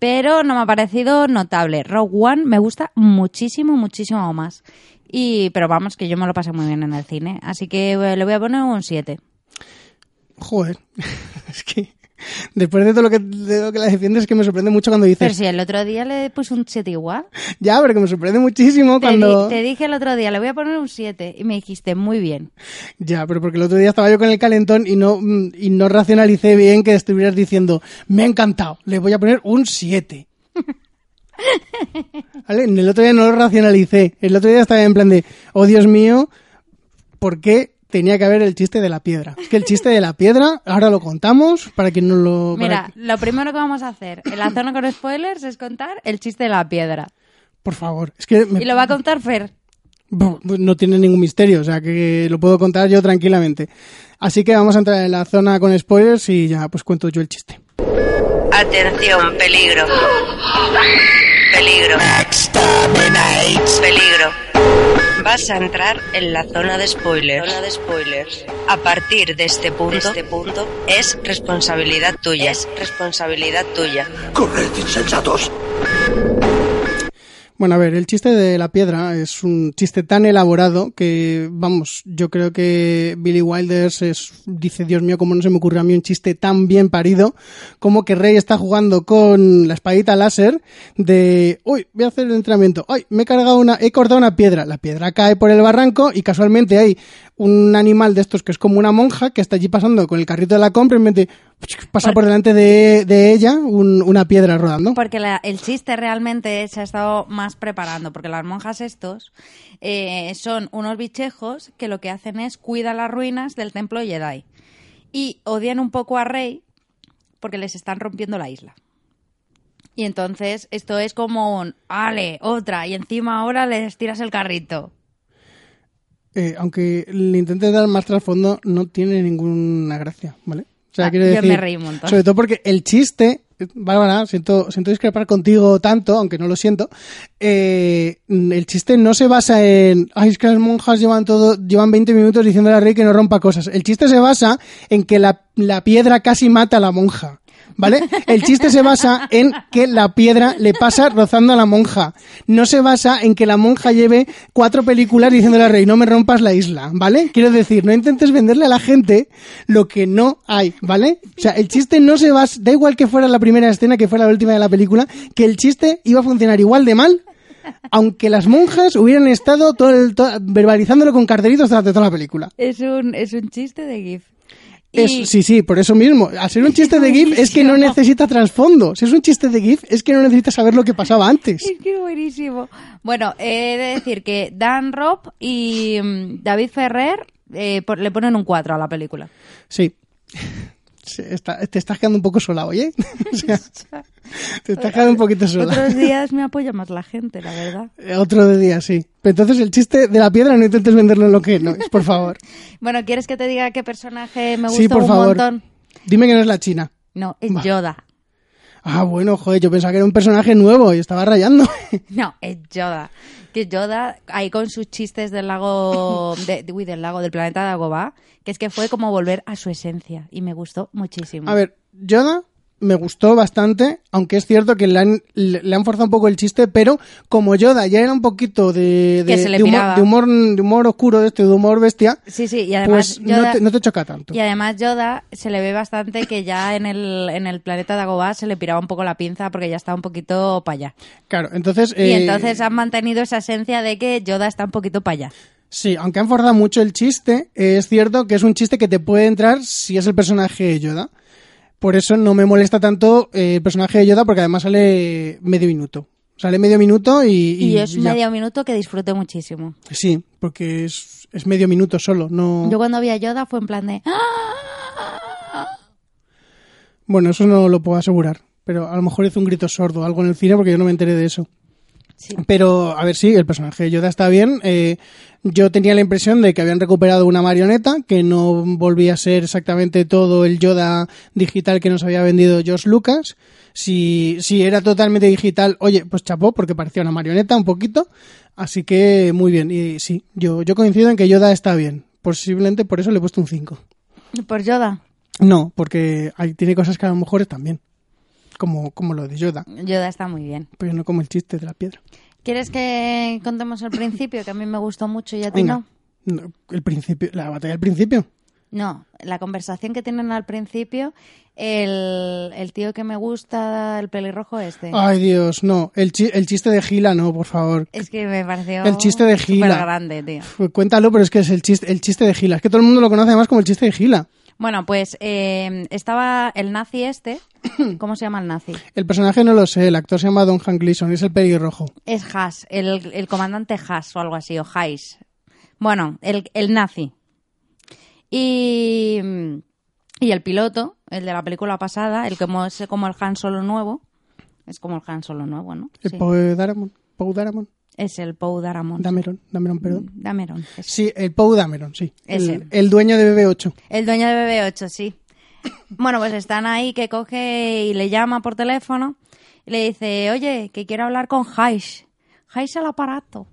pero no me ha parecido notable. Rogue One me gusta muchísimo, muchísimo más. Y, pero vamos, que yo me lo pasé muy bien en el cine. Así que eh, le voy a poner un 7. Joder, [laughs] es que después de todo lo que, de lo que la defiendes, es que me sorprende mucho cuando dices. Pero si el otro día le puse un 7 igual. Ya, pero que me sorprende muchísimo Te, cuando. di- te dije el otro día, le voy a poner un 7 y me dijiste muy bien. Ya, pero porque el otro día estaba yo con el calentón y no, mm, y no racionalicé bien que estuvieras diciendo, me ha encantado, le voy a poner un 7. [laughs] ¿Vale? El otro día no lo racionalicé. El otro día estaba en plan de, oh Dios mío, ¿por qué tenía que haber el chiste de la piedra? Es que el chiste de la piedra, ahora lo contamos para quien no lo... Mira, que- lo primero que vamos a hacer en la zona con spoilers es contar el chiste de la piedra. por favor, es que... me- Y lo va a contar Fer. No tiene ningún misterio, o sea que lo puedo contar yo tranquilamente. Así que vamos a entrar en la zona con spoilers y ya pues cuento yo el chiste. Atención, peligro. [laughs] Peligro. Peligro. Vas a entrar en la zona de spoilers. Zona de spoilers. A partir de este punto, este punto es responsabilidad tuya. Es responsabilidad tuya. ¡Corred, insensatos! Bueno, a ver, el chiste de la piedra es un chiste tan elaborado que, vamos, yo creo que Billy Wilders es, dice, Dios mío, cómo no se me ocurre a mí un chiste tan bien parido como que Rey está jugando con la espadita láser de, uy, voy a hacer el entrenamiento, ay, me he cargado una, he cortado una piedra, la piedra cae por el barranco y casualmente hay un animal de estos que es como una monja que está allí pasando con el carrito de la compra y de pasa por delante de, ella un- una piedra rodando. Porque el chiste realmente se ha estado más preparando, porque las monjas estos eh, son unos bichejos que lo que hacen es cuidar las ruinas del templo Jedi. Y odian un poco a Rey porque les están rompiendo la isla. Y entonces esto es como un, ale, otra, y encima ahora les tiras el carrito. Eh, aunque le intente dar más trasfondo, no tiene ninguna gracia, ¿vale? O sea, Ah, quiero yo decir, me reí un montón. Sobre todo porque el chiste, Bárbara, siento, siento discrepar contigo tanto, aunque no lo siento. eh, el chiste no se basa en, ay, es que las monjas llevan todo, llevan 20 minutos diciéndole a Rey que no rompa cosas. El chiste se basa en que la, la piedra casi mata a la monja. ¿Vale? El chiste se basa en que la piedra le pasa rozando a la monja. No se basa en que la monja lleve cuatro películas diciéndole a Rey, no me rompas la isla, ¿vale? Quiero decir, no intentes venderle a la gente lo que no hay, ¿vale? O sea, el chiste no se basa, da igual que fuera la primera escena, que fuera la última de la película, que el chiste iba a funcionar igual de mal, aunque las monjas hubieran estado todo el- to- verbalizándolo con cartelitos durante toda la película. Es un, es un chiste de GIF. Es- sí, sí, por eso mismo. Al ser un chiste de GIF es que no necesita trasfondo. Si es un chiste de GIF es que no necesita saber lo que pasaba antes. Es que buenísimo. Bueno, he de decir que Dan Robb y mm, David Ferrer eh, le ponen un 4 a la película. Sí. Está- te estás quedando un poco sola, oye. [laughs] [laughs] O sea, te estás quedando un poquito sola. Otros [laughs] días me apoya más la gente, la verdad. Eh, Otro de día, sí. Pero entonces el chiste de la piedra no intentes venderlo en lo que no es, por favor. Bueno, ¿quieres que te diga qué personaje me gustó Sí, por un favor. montón? Dime que no es la china. No, es. Yoda. Ah, bueno, joder, yo pensaba que era un personaje nuevo y estaba rayando. No, es Yoda. Que Yoda, ahí con sus chistes del lago, de, uy, del lago, del planeta de Dagobah, que es que fue como volver a su esencia y me gustó muchísimo. A ver, Yoda me gustó bastante, aunque es cierto que le han, le, han forzado un poco el chiste, pero como Yoda ya era un poquito de, humor, de, humor, de humor oscuro, de este, de humor bestia, Sí, sí, y además pues no, Yoda- te, no te choca tanto. Y además Yoda se le ve bastante que ya en el, en el planeta Dagobah se le piraba un poco la pinza porque ya estaba un poquito para allá. Claro, entonces... Y eh, entonces han mantenido esa esencia de que Yoda está un poquito para allá. Sí, aunque han forzado mucho el chiste, eh, es cierto que es un chiste que te puede entrar si es el personaje de Yoda. Por eso no me molesta tanto eh, el personaje de Yoda, porque además sale medio minuto. Sale medio minuto y... Y, es ya. medio minuto que disfruté muchísimo. Sí, porque es, es medio minuto solo, no... Yo cuando vi a Yoda fue en plan de... "¡Ah!". Bueno, eso no lo puedo asegurar, pero a lo mejor hizo un grito sordo o algo en el cine porque yo no me enteré de eso. Sí. Pero, a ver, sí, el personaje de Yoda está bien. Eh, yo tenía la impresión de que habían recuperado una marioneta, que no volvía a ser exactamente todo el Yoda digital que nos había vendido George Lucas. Si, si era totalmente digital, oye, pues chapó, porque parecía una marioneta un poquito. Así que muy bien. Y sí, yo, yo coincido en que Yoda está bien. Posiblemente por eso le he puesto un 5. Por Yoda. No, porque hay, tiene cosas que a lo mejor están bien. Como, como lo de Yoda, Yoda está muy bien. pero no como el chiste de la piedra. ¿Quieres que contemos el principio? Que a mí me gustó mucho y a ti Venga. no. No, el principio, la batalla del principio. No, la conversación que tienen al principio, el, el tío que me gusta, el pelirrojo este. Ay, Dios, no. El, chi- el chiste de Gila, no, por favor. Es que me pareció El chiste de Gila. grande, tío. Cuéntalo, pero es que es el chiste, el chiste de Gila. Es que todo el mundo lo conoce además como el chiste de Gila. Bueno, pues eh, estaba el nazi este. [coughs] ¿Cómo se llama el nazi? El personaje no lo sé, el actor se llama Don Hank Gleason, es el pelirrojo. Es Haas, el, el comandante Haas o algo así, o Haas. Bueno, el, el nazi. Y, y el piloto, el de la película pasada, el que es como el Han Solo nuevo. Es como el Han Solo nuevo, ¿no? El Sí. Poe Dameron. Poe Dameron. Es el Poe Dameron. Dameron, Dameron, perdón. Dameron. es- Sí, el Poe Dameron, sí. Ese. El, el dueño de BB8. El dueño de BB8, sí. [coughs] Bueno, pues están ahí que coge y le llama por teléfono y le dice, oye, que quiero hablar con Haish. Haish al aparato.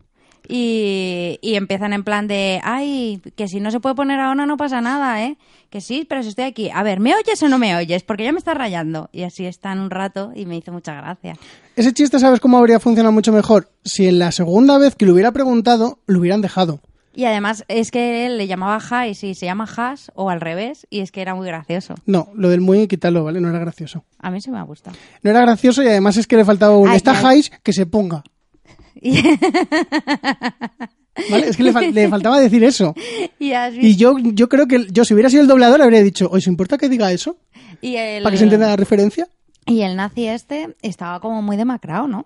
Y, y empiezan en plan de, ay, que si no se puede poner ahora no pasa nada, ¿eh? Que sí, pero si estoy aquí. A ver, ¿me oyes o no me oyes? Porque ya me está rayando. Y así están un rato y me hizo mucha gracia. Ese chiste, ¿sabes cómo habría funcionado mucho mejor? Si en la segunda vez que lo hubiera preguntado, lo hubieran dejado. Y además es que él le llamaba Has y se llama Has o al revés y es que era muy gracioso. No, lo del muy quítalo, ¿vale? No era gracioso. A mí se me ha gustado. No era gracioso y además es que le faltaba un... Ay, Está ay. Que se ponga. [laughs] Es que le, fal- le faltaba decir eso. [laughs] y yo, yo creo que yo, si hubiera sido el doblador, habría dicho, ¿os importa que diga eso? y el, Para que se entienda la referencia. y el nazi este estaba como muy demacrado, ¿no?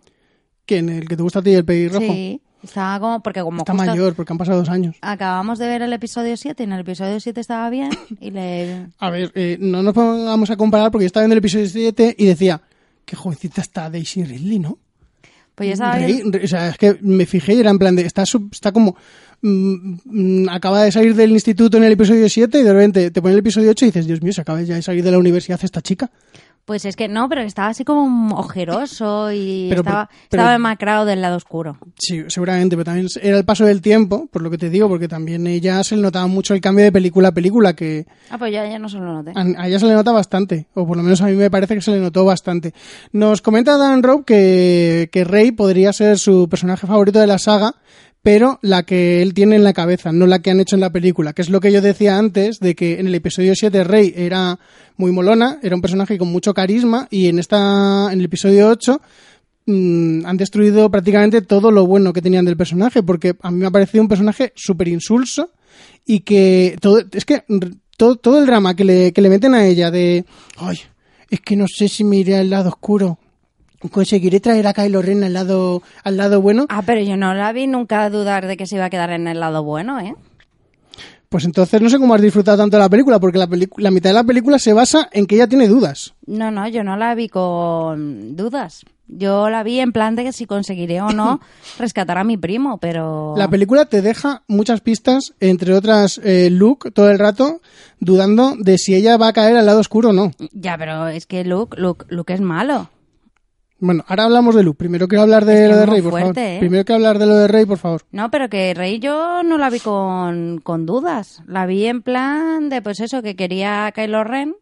Que en el que te gusta a ti el pelirrojo. Sí, estaba como, porque como Está justo mayor, porque han pasado dos años. acabamos de ver el episodio 7 y en el episodio 7 estaba bien y le... A ver, eh, no nos vamos a comparar porque yo estaba viendo el episodio 7 y decía, qué jovencita está Daisy Ridley, ¿no? Pues bien... re- o sea, es que me fijé y era en plan de, está, sub- está como, mm, mm, acaba de salir del instituto en el episodio 7 y de repente te pone el episodio 8 y dices, Dios mío, se acaba ya de salir de la universidad esta chica. Pues es que no, pero estaba así como ojeroso y Pero- estaba, pero- estaba demacrado del lado oscuro. Sí, seguramente, pero también era el paso del tiempo, por lo que te digo, porque también ella se le notaba mucho el cambio de película a película, que Ah, pues ya, ya no se lo noté. a, a ella se le nota bastante, o por lo menos a mí me parece que se le notó bastante. Nos comenta Dan Rowe que, que Rey podría ser su personaje favorito de la saga, pero la que él tiene en la cabeza, no la que han hecho en la película, que es lo que yo decía antes, de que en el episodio 7 Rey era muy molona, era un personaje con mucho carisma, y en esta, en el episodio 8 mm, han destruido prácticamente todo lo bueno que tenían del personaje, porque a mí me ha parecido un personaje súper insulso y que todo, es que todo, todo el drama que le, que le meten a ella de, ay, es que no sé si me iré al lado oscuro, conseguiré traer a Kylo Ren al lado, al lado bueno, Ah, pero yo no la vi nunca dudar de que se iba a quedar en el lado bueno, ¿eh? pues entonces no sé cómo has disfrutado tanto la película, porque la, la mitad de la película se basa en que ella tiene dudas. No, no, yo no la vi con dudas. Yo la vi en plan de que si conseguiré o no [coughs] rescatar a mi primo, pero... La película te deja muchas pistas, entre otras eh, Luke todo el rato dudando de si ella va a caer al lado oscuro o no. Ya, pero es que Luke, Luke, Luke es malo. Bueno, ahora hablamos de Luke. Primero quiero hablar de Es que lo de Rey, por fuerte, favor. ¿eh? Primero quiero hablar de lo de Rey, por favor. No, pero que Rey yo no la vi con, con dudas. La vi en plan de, pues eso, que quería a Kylo Ren.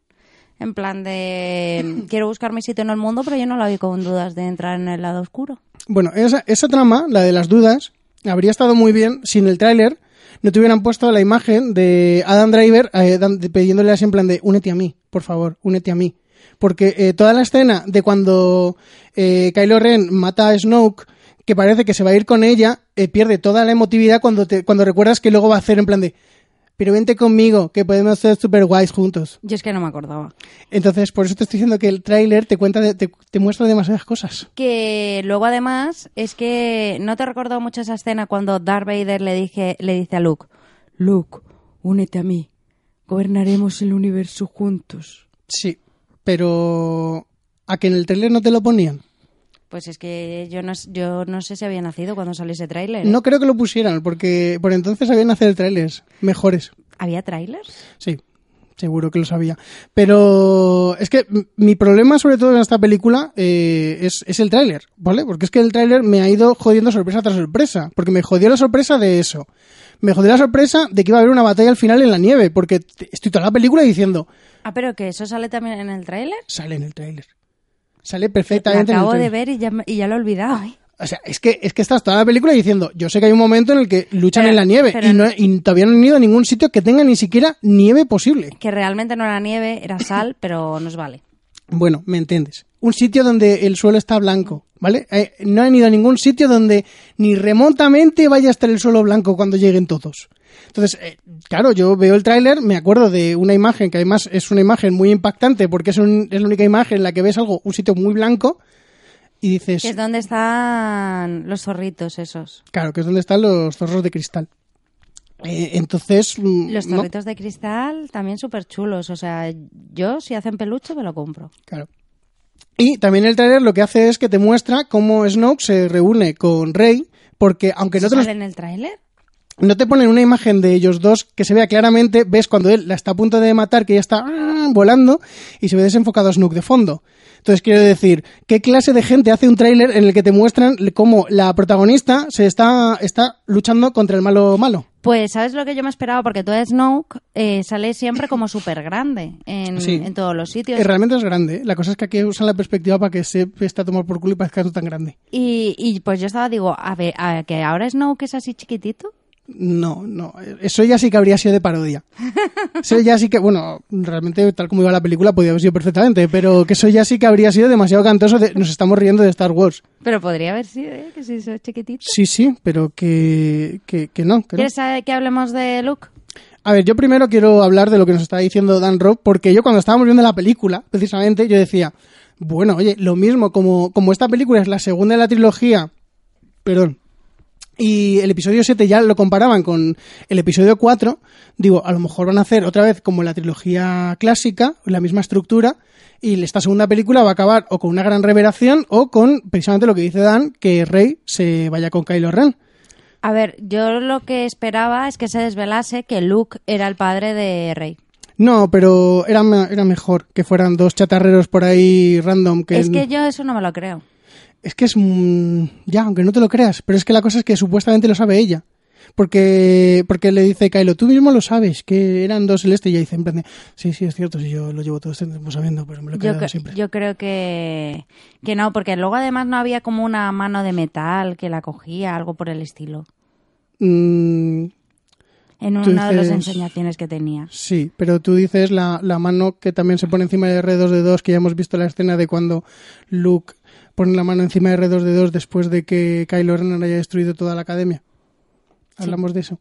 En plan de, [clears throat] quiero buscar mi sitio en el mundo, pero yo no la vi con dudas de entrar en el lado oscuro. Bueno, esa, esa trama, la de las dudas, habría estado muy bien si en el tráiler no te hubieran puesto la imagen de Adam Driver eh, pidiéndole así en plan de únete a mí, por favor, únete a mí. Porque eh, toda la escena de cuando eh, Kylo Ren mata a Snoke, que parece que se va a ir con ella, eh, pierde toda la emotividad cuando, te, cuando recuerdas que luego va a hacer en plan de pero vente conmigo, que podemos ser super guays juntos. Yo es que no me acordaba. Entonces, por eso te estoy diciendo que el tráiler te cuenta, de- te, te muestra demasiadas cosas. Que luego además es que no te recordó mucho esa escena cuando Darth Vader le, dije, le dice a Luke, Luke, únete a mí, gobernaremos el universo juntos. Sí, pero a que en el tráiler no te lo ponían. Pues es que yo no, yo no sé si había nacido cuando salió ese tráiler. No creo que lo pusieran, porque por entonces sabían hacer trailers mejores. ¿Había tráilers? Sí, seguro que lo sabía. Pero es que mi problema, sobre todo en esta película, eh, es, es el tráiler, ¿vale? Porque es que el tráiler me ha ido jodiendo sorpresa tras sorpresa. Porque me jodió la sorpresa de eso. Me jodió la sorpresa de que iba a haber una batalla al final en la nieve. Porque estoy toda la película diciendo, Ah, pero que eso sale también en el tráiler. sale en el tráiler. Sale Lo perfectamente en el acabo de ver y ya, y ya lo he olvidado. ¿eh? O sea, es que, es que estás toda la película diciendo, yo sé que hay un momento en el que luchan Pero- en la nieve y, no, y todavía no han ido a ningún sitio que tenga ni siquiera nieve posible. Que realmente no era nieve, era sal, pero nos vale. Bueno, me entiendes. Un sitio donde el suelo está blanco, ¿vale? Eh, no han ido a ningún sitio donde ni remotamente vaya a estar el suelo blanco cuando lleguen todos. Entonces, eh, claro, yo veo el tráiler, me acuerdo de una imagen que además es una imagen muy impactante porque es, un- es la única imagen en la que ves algo, un sitio muy blanco y dices, Que es donde están los zorritos esos. claro, que es donde están los zorros de cristal. Eh, entonces, mm, Los no, zorritos de cristal también súper chulos. O sea, yo si hacen peluche me lo compro. Claro. Y también el tráiler lo que hace es que te muestra cómo Snoke se reúne con Rey, porque aunque no te, los- ¿Sale en el tráiler? no te ponen una imagen de ellos dos que se vea claramente, ves cuando él la está a punto de matar, que ya está ah, volando, y se ve desenfocado a Snoke de fondo. Entonces quiero decir, ¿qué clase de gente hace un tráiler en el que te muestran cómo la protagonista se está, está luchando contra el malo malo? Pues, ¿sabes lo que yo me esperaba? Porque todo Snoke eh, sale siempre como súper grande en, Sí. en todos los sitios. Eh, Realmente es grande. ¿eh? La cosa es que aquí usan la perspectiva para que se está a tomar por culo y parezca tú tan grande. Y, y pues yo estaba, digo, a ver, a, que ahora Snoke es así chiquitito. No, no. Eso ya sí que habría sido de parodia. [laughs] Eso ya sí que, bueno, realmente tal como iba la película podía haber sido perfectamente, pero que eso ya sí que habría sido demasiado cantoso. de- nos estamos riendo de Star Wars. Pero podría haber sido, ¿eh? Que si es chiquitito. Sí, sí, pero que, que, que no. que no. ¿Quieres saber que hablemos de Luke? A ver, yo primero quiero hablar de lo que nos está diciendo Dan Robb, porque yo cuando estábamos viendo la película, precisamente, yo decía, bueno, oye, lo mismo, como, como esta película es la segunda de la trilogía, perdón, y el episodio 7 ya lo comparaban con el episodio 4, digo, a lo mejor van a hacer otra vez como la trilogía clásica, la misma estructura, y esta segunda película va a acabar o con una gran revelación o con precisamente lo que dice Dan, que Rey se vaya con Kylo Ren. A ver, yo lo que esperaba es que se desvelase que Luke era el padre de Rey. No, pero era, era mejor que fueran dos chatarreros por ahí random. Que Es que yo eso no me lo creo. Es que es, ya, aunque no te lo creas, pero es que la cosa es que supuestamente lo sabe ella. Porque, porque le dice Kylo, tú mismo lo sabes, que eran dos celestes, y ella dice, en plan de, sí, sí, es cierto, si yo lo llevo todo este tiempo sabiendo, pero me lo he Yo, siempre. yo creo que, que no, porque luego además no había como una mano de metal que la cogía, algo por el estilo, Mm, en una de las enseñaciones que tenía. sí, pero tú dices la, la mano que también se pone encima de R2D2, que ya hemos visto la escena de cuando Luke pone la mano encima de R2D2 después de que Kylo Ren haya destruido toda la academia. Hablamos de eso,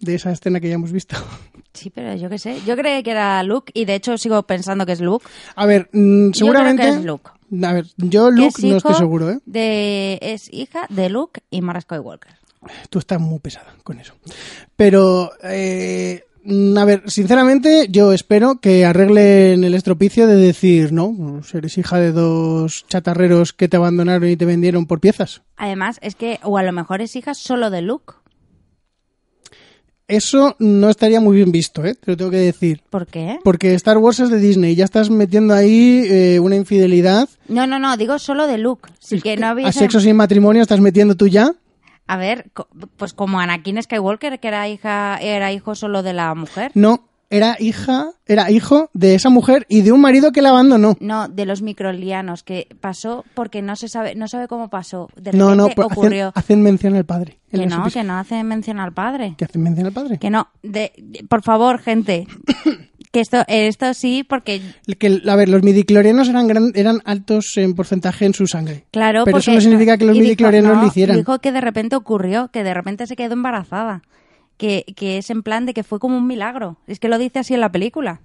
de esa escena que ya hemos visto. [laughs] Sí, pero yo qué sé. Yo creía que era Luke y de hecho sigo pensando que es Luke. A ver, mm, seguramente. Yo creo que es Luke. A ver, yo Luke es no estoy seguro, ¿eh? De, es hija de Luke y Mara Skywalker. Tú estás muy pesada con eso. Pero, eh, a ver, sinceramente, yo espero que arreglen el estropicio de decir, no, eres hija de dos chatarreros que te abandonaron y te vendieron por piezas. Además, es que, o a lo mejor es hija solo de Luke. Eso no estaría muy bien visto, ¿eh? Te lo tengo que decir. ¿Por qué? Porque Star Wars es de Disney, ya estás metiendo ahí eh, una infidelidad. No, no, no, digo solo de Luke. Sí que no había A sexo sin matrimonio estás metiendo tú ya. A ver, pues como Anakin Skywalker, que era hija, era hijo solo de la mujer. No, era hija, era hijo de esa mujer y de un marido que la abandonó. No, de los microlianos, que pasó porque no se sabe, no sabe cómo pasó. De No, no, pues hacen, ocurrió. hacen mención al padre. que no, que no hace mención al padre. Que hacen mención al padre. Que no, de, de- por favor, gente. [coughs] que esto, esto sí, porque Que, a ver, los midiclorianos eran, gran- eran altos en porcentaje en su sangre. Claro, Pero eso no significa que los y dijo- midiclorianos no, lo hicieran. Dijo que de repente ocurrió, que de repente se quedó embarazada. Que, que es en plan de que fue como un milagro. Es que lo dice así en la película.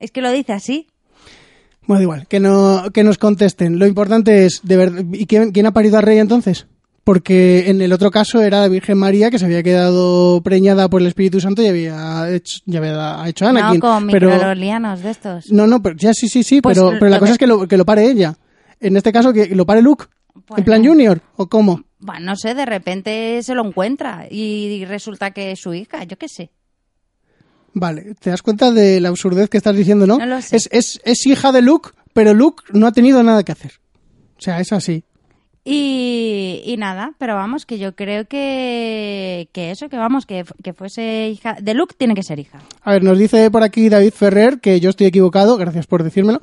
Es que lo dice así. Bueno, igual, que, no, que nos contesten. Lo importante es, de verdad, ¿y quién, quién ha parido al rey entonces? Porque en el otro caso era la Virgen María que se había quedado preñada por el Espíritu Santo y había hecho, ya había hecho Anakin. no con pero, de estos. no, no, pero, ya sí, sí, sí, Pues pero, pero la cosa que- es que lo, que lo pare ella. En este caso, que lo pare Luke. en Bueno. plan Junior, ¿o cómo? Bueno, no sé, de repente se lo encuentra y resulta que es su hija, yo qué sé. Vale, ¿te das cuenta de la absurdez que estás diciendo, no? No lo sé. Es, es, es hija de Luke, pero Luke no ha tenido nada que hacer. O sea, es así. Y, y nada, pero vamos, que yo creo que, que eso, que vamos, que, que fuese hija. De Luke tiene que ser hija. A ver, nos dice por aquí David Ferrer, que yo estoy equivocado, gracias por decírmelo,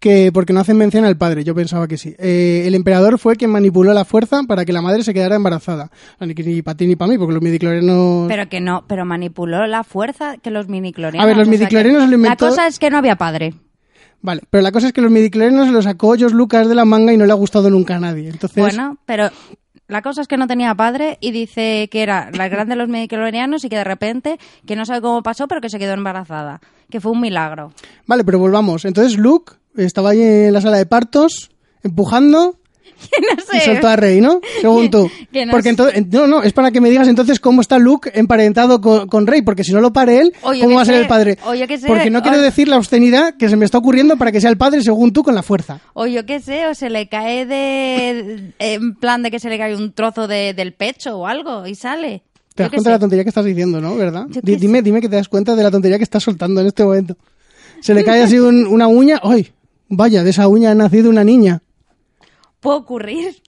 que porque no hacen mención al padre, yo pensaba que sí. Eh, el emperador fue quien manipuló la fuerza para que la madre se quedara embarazada. Ni, ni para ti ni para mí, porque los midiclorianos... Pero que no, pero manipuló la fuerza que los miniclorianos. A ver, los o sea lo inventó- La cosa es que no había padre. Vale, pero la cosa es que los midiclorianos se los sacó George Lucas de la manga y no le ha gustado nunca a nadie. Entonces, Bueno, pero la cosa es que no tenía padre y dice que era la grande de los midichlorianos y que de repente, que no sabe cómo pasó, pero que se quedó embarazada. Que fue un milagro. vale, pero volvamos. Entonces Luke estaba ahí en la sala de partos, empujando, [laughs] no y sé. soltó a Rey, ¿no? [laughs] Según tú. que no porque entonces, no, no, es para que me digas entonces cómo está Luke emparentado con, con Rey, porque si no lo pare él, ¿cómo va a ser el padre? o yo qué sé, porque no quiero o- decir la obscenidad que se me está ocurriendo para que sea el padre según tú con la fuerza. O yo qué sé, o se le cae de. en plan de que se le cae un trozo de- del pecho o algo y sale. Te das cuenta de la tontería que estás diciendo, ¿no? ¿Verdad? Dime, dime que te das cuenta de la tontería que estás soltando en este momento. Se le cae así un- una uña, ¡ay! Vaya, de esa uña ha nacido una niña. Puede ocurrir.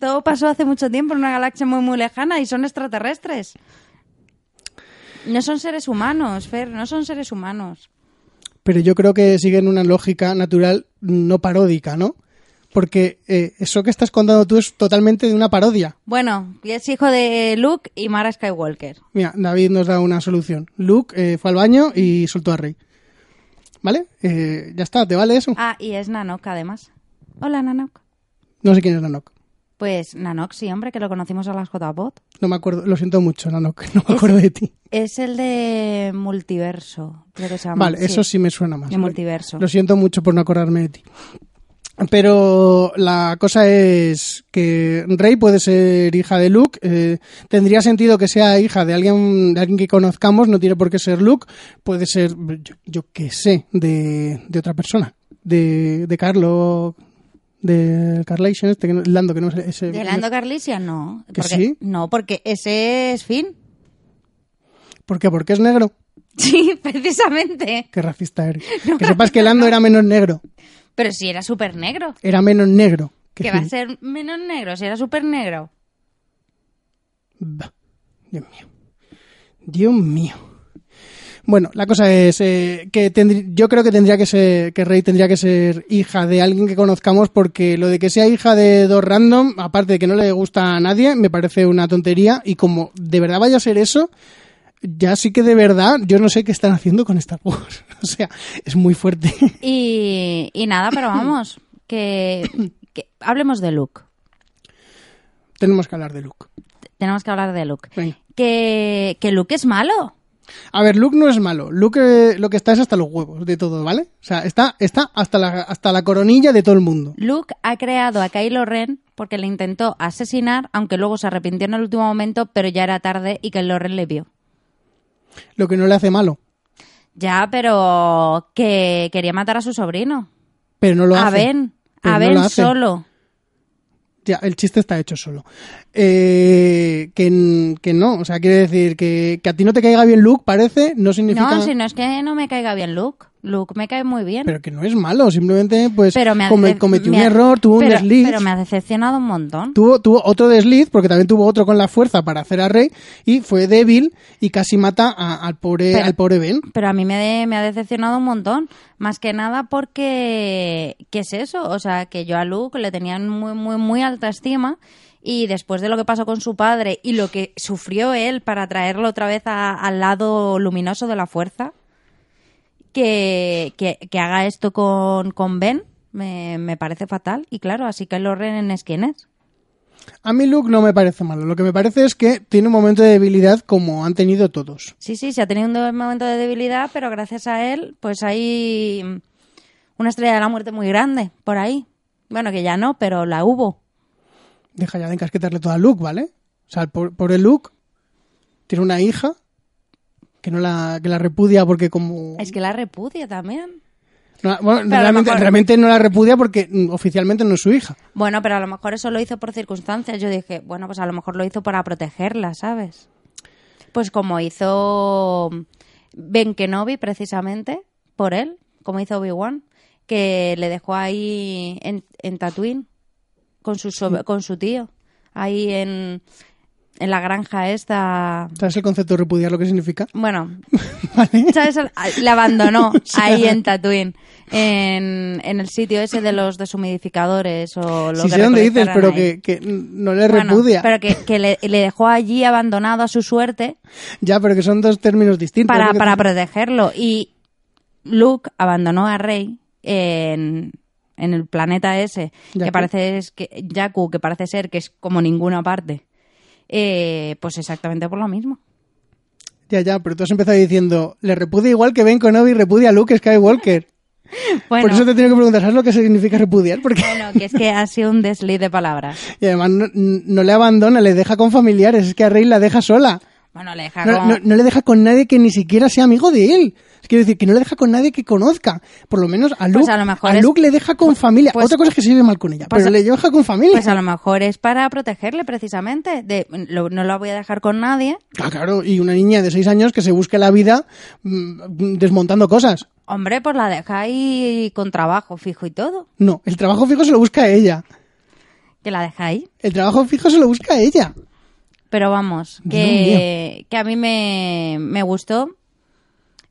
Todo pasó hace mucho tiempo en una galaxia muy, muy lejana y son extraterrestres. No son seres humanos, Fer, no son seres humanos. Pero yo creo que siguen una lógica natural no paródica, ¿no? Porque eh, eso que estás contando tú es totalmente de una parodia. Bueno, y es hijo de Luke y Mara Skywalker. Mira, David nos da una solución. Luke eh, fue al baño y soltó a Rey. ¿Vale? Eh, ya está, ¿te vale eso? Ah, y es Nanok además. Hola, Nanok. No sé quién es Nanok. Pues Nanok, sí, hombre, que lo conocimos a las JBot. No me acuerdo, lo siento mucho, Nanok, [laughs] no me acuerdo de ti. Es el de multiverso, creo que se llama. Vale, eso sí me suena más. De multiverso. Lo siento mucho por no acordarme de ti. Pero la cosa es que Rey puede ser hija de Luke. eh, tendría sentido que sea hija de alguien, de alguien que conozcamos. No tiene por qué ser Luke. Puede ser, yo, yo qué sé, de, de otra persona. De, de Carlo. De Carlation, este, que no- Lando, que no sé. Ese, ¿De Lando Carlisian? No. ¿Que porque- sí? No, porque ese es Finn. ¿Por qué? Porque es negro. [laughs] Sí, precisamente. Qué racista eres. [laughs] que sepas que Lando era menos negro. Pero si era súper negro. Era menos negro. que va a ser menos negro si era súper negro. Bah, Dios mío. Dios mío. Bueno, la cosa es eh, que tendrí- yo creo que tendría que ser que Rey tendría que ser hija de alguien que conozcamos porque lo de que sea hija de dos random, aparte de que no le gusta a nadie, me parece una tontería y como de verdad vaya a ser eso, ya sí que de verdad yo no sé qué están haciendo con Star Wars. [laughs] o sea, es muy fuerte. Y, y nada, pero vamos, que, que hablemos de Luke. Tenemos que hablar de Luke. Tenemos que hablar de Luke. Venga. Que, que Luke es malo. A ver, Luke no es malo. Luke eh, lo que está es hasta los huevos de todo, ¿vale? O sea, está, está hasta, la, hasta la coronilla de todo el mundo. Luke ha creado a Kylo Ren porque le intentó asesinar, aunque luego se arrepintió en el último momento, pero ya era tarde y Kylo Ren le vio. Lo que no le hace malo. Ya, pero que quería matar a su sobrino. Pero no lo a hace. Ben. A Ben solo. Ya, el chiste está hecho solo. Eh, que, que no, o sea, quiere decir que, que a ti no te caiga bien Luke, parece, no significa... No, si no es que no me caiga bien Luke. Luke me cae muy bien. Pero que no es malo, simplemente pues Pero me come- cometió me un error, tuvo pero- un desliz. Pero me ha decepcionado un montón. Tuvo, tuvo otro desliz, porque también tuvo otro con la fuerza para hacer a Rey, y fue débil y casi mata a- al, pobre, Pero- al pobre Ben. Pero a mí me, de- me ha decepcionado un montón. Más que nada porque... ¿Qué es eso? O sea, que yo a Luke le tenía en muy, muy, muy alta estima. Y después de lo que pasó con su padre y lo que sufrió él para traerlo otra vez a- al lado luminoso de la fuerza, que, que, que haga esto con, con Ben me, me parece fatal. Y claro, así que los Ren es quien es. A mí Luke no me parece malo, lo que me parece es que tiene un momento de debilidad como han tenido todos. Sí, sí, se ha tenido un momento de debilidad, pero gracias a él, pues hay una estrella de la muerte muy grande por ahí. Bueno, que ya no, pero la hubo. Deja ya de encasquetarle todo a Luke, ¿vale? O sea, por, por el Luke tiene una hija que no la, que la repudia porque como... Es que la repudia también. No, bueno, realmente, mejor- realmente no la repudia porque oficialmente no es su hija. Bueno, pero a lo mejor eso lo hizo por circunstancias. Yo dije, bueno, pues a lo mejor lo hizo para protegerla, ¿sabes? Pues como hizo Ben Kenobi precisamente, por él, como hizo Obi-Wan, que le dejó ahí en, en Tatooine con su, con su tío, ahí en, en la granja esta. ¿Sabes el concepto de repudiar lo que significa? Bueno, [laughs] ¿Vale? ¿sabes? Le abandonó [laughs] O sea- ahí en Tatooine, en, en el sitio ese de los deshumidificadores o lo Sí que sé dónde dices, pero que, que no le Bueno, repudia. pero que, que le, le dejó allí abandonado a su suerte Ya, pero que son dos términos distintos. para, para te- protegerlo. Y Luke abandonó a Rey en, en el planeta ese, que parece es que Jakku, que parece ser que es como ninguna parte. Eh, pues exactamente por lo mismo. Ya, ya, pero tú has empezado diciendo, le repudia igual que Ben Kenobi repudia a Luke Skywalker. [laughs] Bueno, Por eso te tengo que preguntar, ¿sabes lo que significa repudiar? Porque [laughs] bueno, que es que ha sido un desliz de palabras. [laughs] y además no, no le abandona, le deja con familiares, es que a Rey la deja sola. Bueno, le deja No, no- no le deja con nadie que ni siquiera sea amigo de él. Quiero decir, que no le deja con nadie que conozca. Por lo menos a Luke, Pues a lo mejor es- Luke le deja con familia. pues- Otra cosa es que se lleve mal con ella, pues pero a- le deja con familia. Pues a lo mejor es para protegerle precisamente. De, lo- no la voy a dejar con nadie. Ah, claro, y una niña de seis años que se busque la vida mm, desmontando cosas. Hombre, pues la deja ahí con trabajo fijo y todo. No, el trabajo fijo se lo busca ella. Que la deja ahí. El trabajo fijo se lo busca ella. Pero vamos, que, que a mí me, me gustó.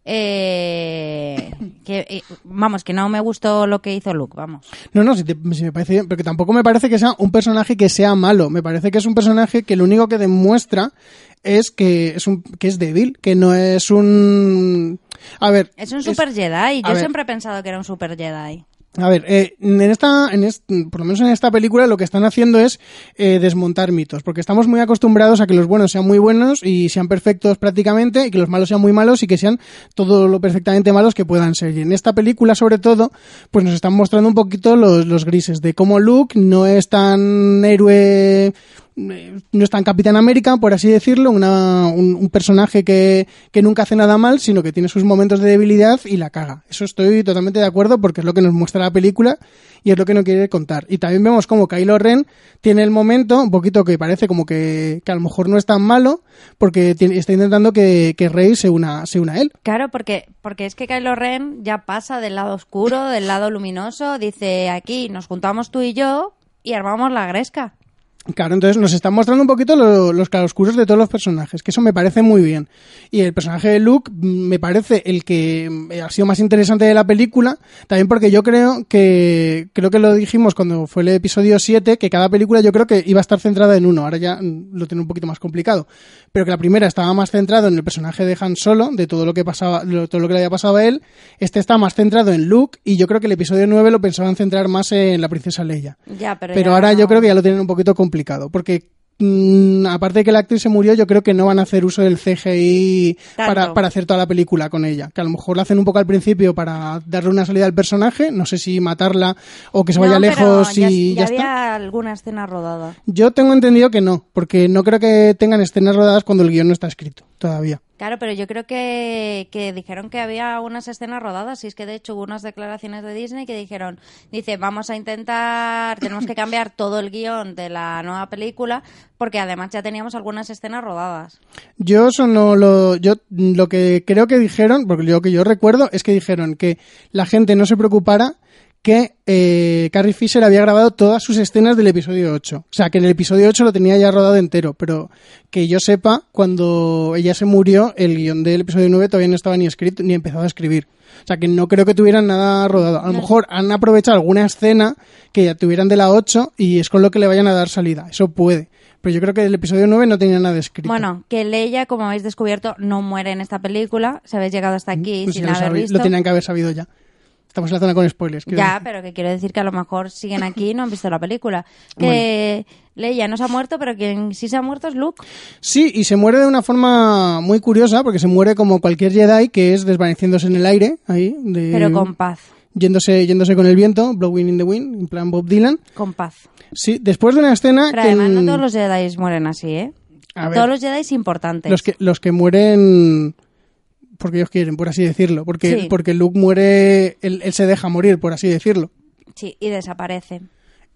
Eh, que, eh, vamos, que no me gustó lo que hizo Luke, vamos. No, no, si, te- si me parece bien, porque tampoco me parece que sea un personaje que sea malo. Me parece que es un personaje que lo único que demuestra es que es un que es débil, que no es un a ver, Es un super Jedi. Yo ver. siempre he pensado que era un super Jedi. A ver, eh, en esta, en est- por lo menos en esta película lo que están haciendo es eh, desmontar mitos, porque estamos muy acostumbrados a que los buenos sean muy buenos y sean perfectos prácticamente, y que los malos sean muy malos y que sean todo lo perfectamente malos que puedan ser. Y en esta película, sobre todo, pues nos están mostrando un poquito los, los grises de cómo Luke no es tan héroe no es tan Capitán América, por así decirlo, una- un, personaje que, que nunca hace nada mal, sino que tiene sus momentos de debilidad y la caga. Eso estoy totalmente de acuerdo porque es lo que nos muestra la película y es lo que no quiere contar. Y también vemos como Kylo Ren tiene el momento, un poquito que parece como que, que a lo mejor no es tan malo, porque está intentando que, que Rey se una, se una a él. Claro, porque, porque es que Kylo Ren ya pasa del lado oscuro, del lado luminoso. Dice, aquí nos juntamos tú y yo y armamos la gresca. Claro, entonces nos están mostrando un poquito lo- los claroscuros de todos los personajes, que eso me parece muy bien. Y el personaje de Luke mm, me parece el que mm, ha sido más interesante de la película, también porque yo creo que, creo que lo dijimos cuando fue el episodio 7, que cada película yo creo que iba a estar centrada en uno, ahora ya mm, lo tiene un poquito más complicado. Pero que la primera estaba más centrado en el personaje de Han Solo, de todo lo que pasaba, de todo lo que le había pasado a él, este está más centrado en Luke, y yo creo que el episodio 9 lo pensaban centrar más en la princesa Leia. Ya, pero, Pero ya ahora no- yo creo que ya lo tienen un poquito complicado, porque mm, aparte de que la actriz se murió, yo creo que no van a hacer uso del CGI para, para hacer toda la película con ella. Que a lo mejor lo hacen un poco al principio para darle una salida al personaje, no sé si matarla o que se vaya No, lejos ya, y ya, ya está. había alguna escena rodada. Yo tengo entendido que no, porque no creo que tengan escenas rodadas cuando el guion no está escrito todavía. Claro, pero yo creo que, que dijeron que había unas escenas rodadas y es que de hecho hubo unas declaraciones de Disney que dijeron, dice, vamos a intentar, tenemos que cambiar todo el guion de la nueva película porque además ya teníamos algunas escenas rodadas. Yo eso no lo, yo lo que creo que dijeron, porque lo que yo recuerdo es que dijeron que la gente no se preocupara que eh, Carrie Fisher había grabado todas sus escenas del episodio 8. O sea, que en el episodio 8 lo tenía ya rodado entero, pero que yo sepa, cuando ella se murió, el guion del episodio 9 todavía no estaba ni escrito ni empezado a escribir. O sea, que no creo que tuvieran nada rodado. A lo mejor han aprovechado alguna escena que ya tuvieran de la 8 y es con lo que le vayan a dar salida. Eso puede. Pero yo creo que el episodio 9 no tenía nada escrito. Bueno, que Leia, como habéis descubierto, no muere en esta película. Si habéis llegado hasta aquí Pues sin haber visto. lo tenían que haber sabido ya. Estamos en la zona con spoilers. Ya, decir. pero que quiero decir que a lo mejor siguen aquí y no han visto la película. Que Leia no se ha muerto, pero quien sí se ha muerto es Luke. Sí, y se muere de una forma muy curiosa, porque se muere como cualquier Jedi, que es desvaneciéndose en el aire, ahí, de, Pero con paz. yéndose, yéndose con el viento, blowing in the wind, en plan Bob Dylan. Con paz. Sí, después de una escena Pero que... además no todos los Jedi mueren así, ¿eh? A ver. Todos los Jedi importantes. los que los que mueren porque ellos quieren, por así decirlo, porque Sí. porque Luke muere, él, él se deja morir, por así decirlo. Sí, y desaparece.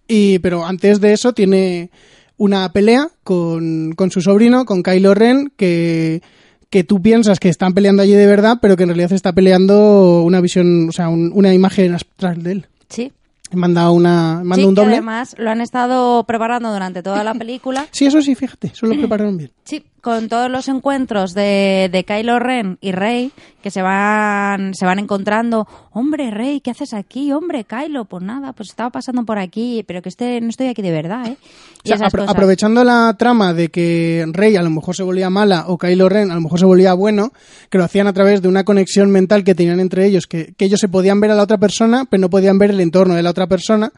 Y, pero antes de eso tiene una pelea con, con su sobrino, con Kylo Ren, que, que tú piensas que están peleando allí de verdad, pero que en realidad está peleando una visión, o sea, un- una imagen astral de él. Sí. Manda una, manda Sí, un que doble. además lo han estado preparando durante toda la película. Sí, eso sí, fíjate, eso lo [clears throat] prepararon bien. Sí, con todos los encuentros de, de Kylo Ren y Rey que se van se van encontrando. Hombre, Rey, ¿qué haces aquí? Hombre, Kylo, pues nada, pues estaba pasando por aquí, pero que este no estoy aquí de verdad, ¿eh? O Y sea, esas apro- cosas. aprovechando la trama de que Rey a lo mejor se volvía mala o Kylo Ren a lo mejor se volvía bueno, que lo hacían a través de una conexión mental que tenían entre ellos, que, que ellos se podían ver a la otra persona, pero no podían ver el entorno de la otra persona.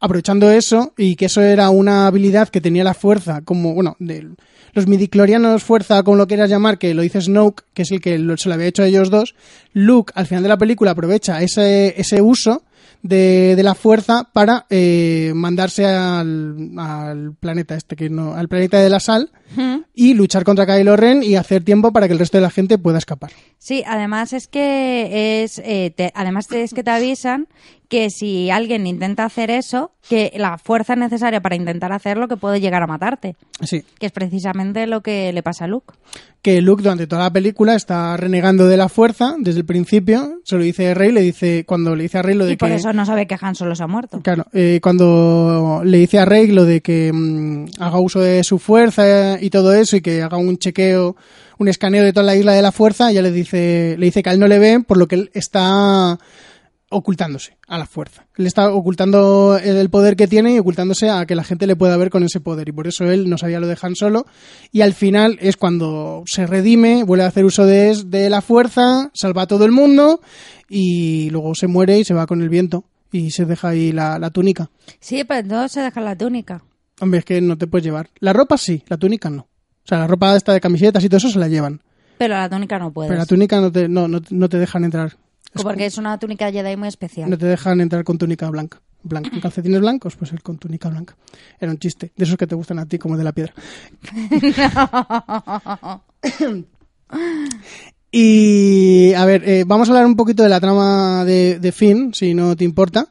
Aprovechando eso, y que eso era una habilidad que tenía la fuerza, como, bueno, de los midiclorianos fuerza, como lo quieras llamar, que lo dice Snoke, que es el que se lo había hecho a ellos dos, Luke al final de la película aprovecha ese, ese uso de, de la fuerza para eh, mandarse al, al planeta este que no al planeta de la sal y luchar contra Kylo Ren y hacer tiempo para que el resto de la gente pueda escapar. Sí, además es que es eh, te- además es que te avisan que si alguien intenta hacer eso, que la fuerza necesaria para intentar hacerlo que puede llegar a matarte. Sí. Que es precisamente lo que le pasa a Luke. Que Luke durante toda la película está renegando de la fuerza desde el principio. Se lo dice Rey, le dice, cuando le dice a Rey lo de Y por que... eso no sabe que Han Solo se ha muerto. Claro, eh, cuando le dice a Rey lo de que mm, haga uso de su fuerza y todo eso y que haga un chequeo, un escaneo de toda la isla de la fuerza, ya le dice, le dice que a él no le ve por lo que él está ocultándose a la fuerza. Él está ocultando el poder que tiene y ocultándose a que la gente le pueda ver con ese poder y por eso él no sabía lo de Han Solo y al final es cuando se redime, vuelve a hacer uso de, de la fuerza, salva a todo el mundo y luego se muere y se va con el viento y se deja ahí la, túnica. Sí, pero entonces se deja la túnica. Hombre, es que no te puedes llevar. La ropa sí, la túnica no. O sea, la ropa esta de camisetas y todo eso se la llevan. Pero la túnica no puede. Pero la túnica no te, no, no, no te dejan entrar. Es Porque es una túnica Jedi muy especial. No te dejan entrar con túnica blanca. Blanca. ¿Con calcetines blancos? Pues el con túnica blanca. Era un chiste. De esos que te gustan a ti, como de la piedra. [laughs] y, a ver, eh, vamos a hablar un poquito de la trama de, de Finn, si no te importa.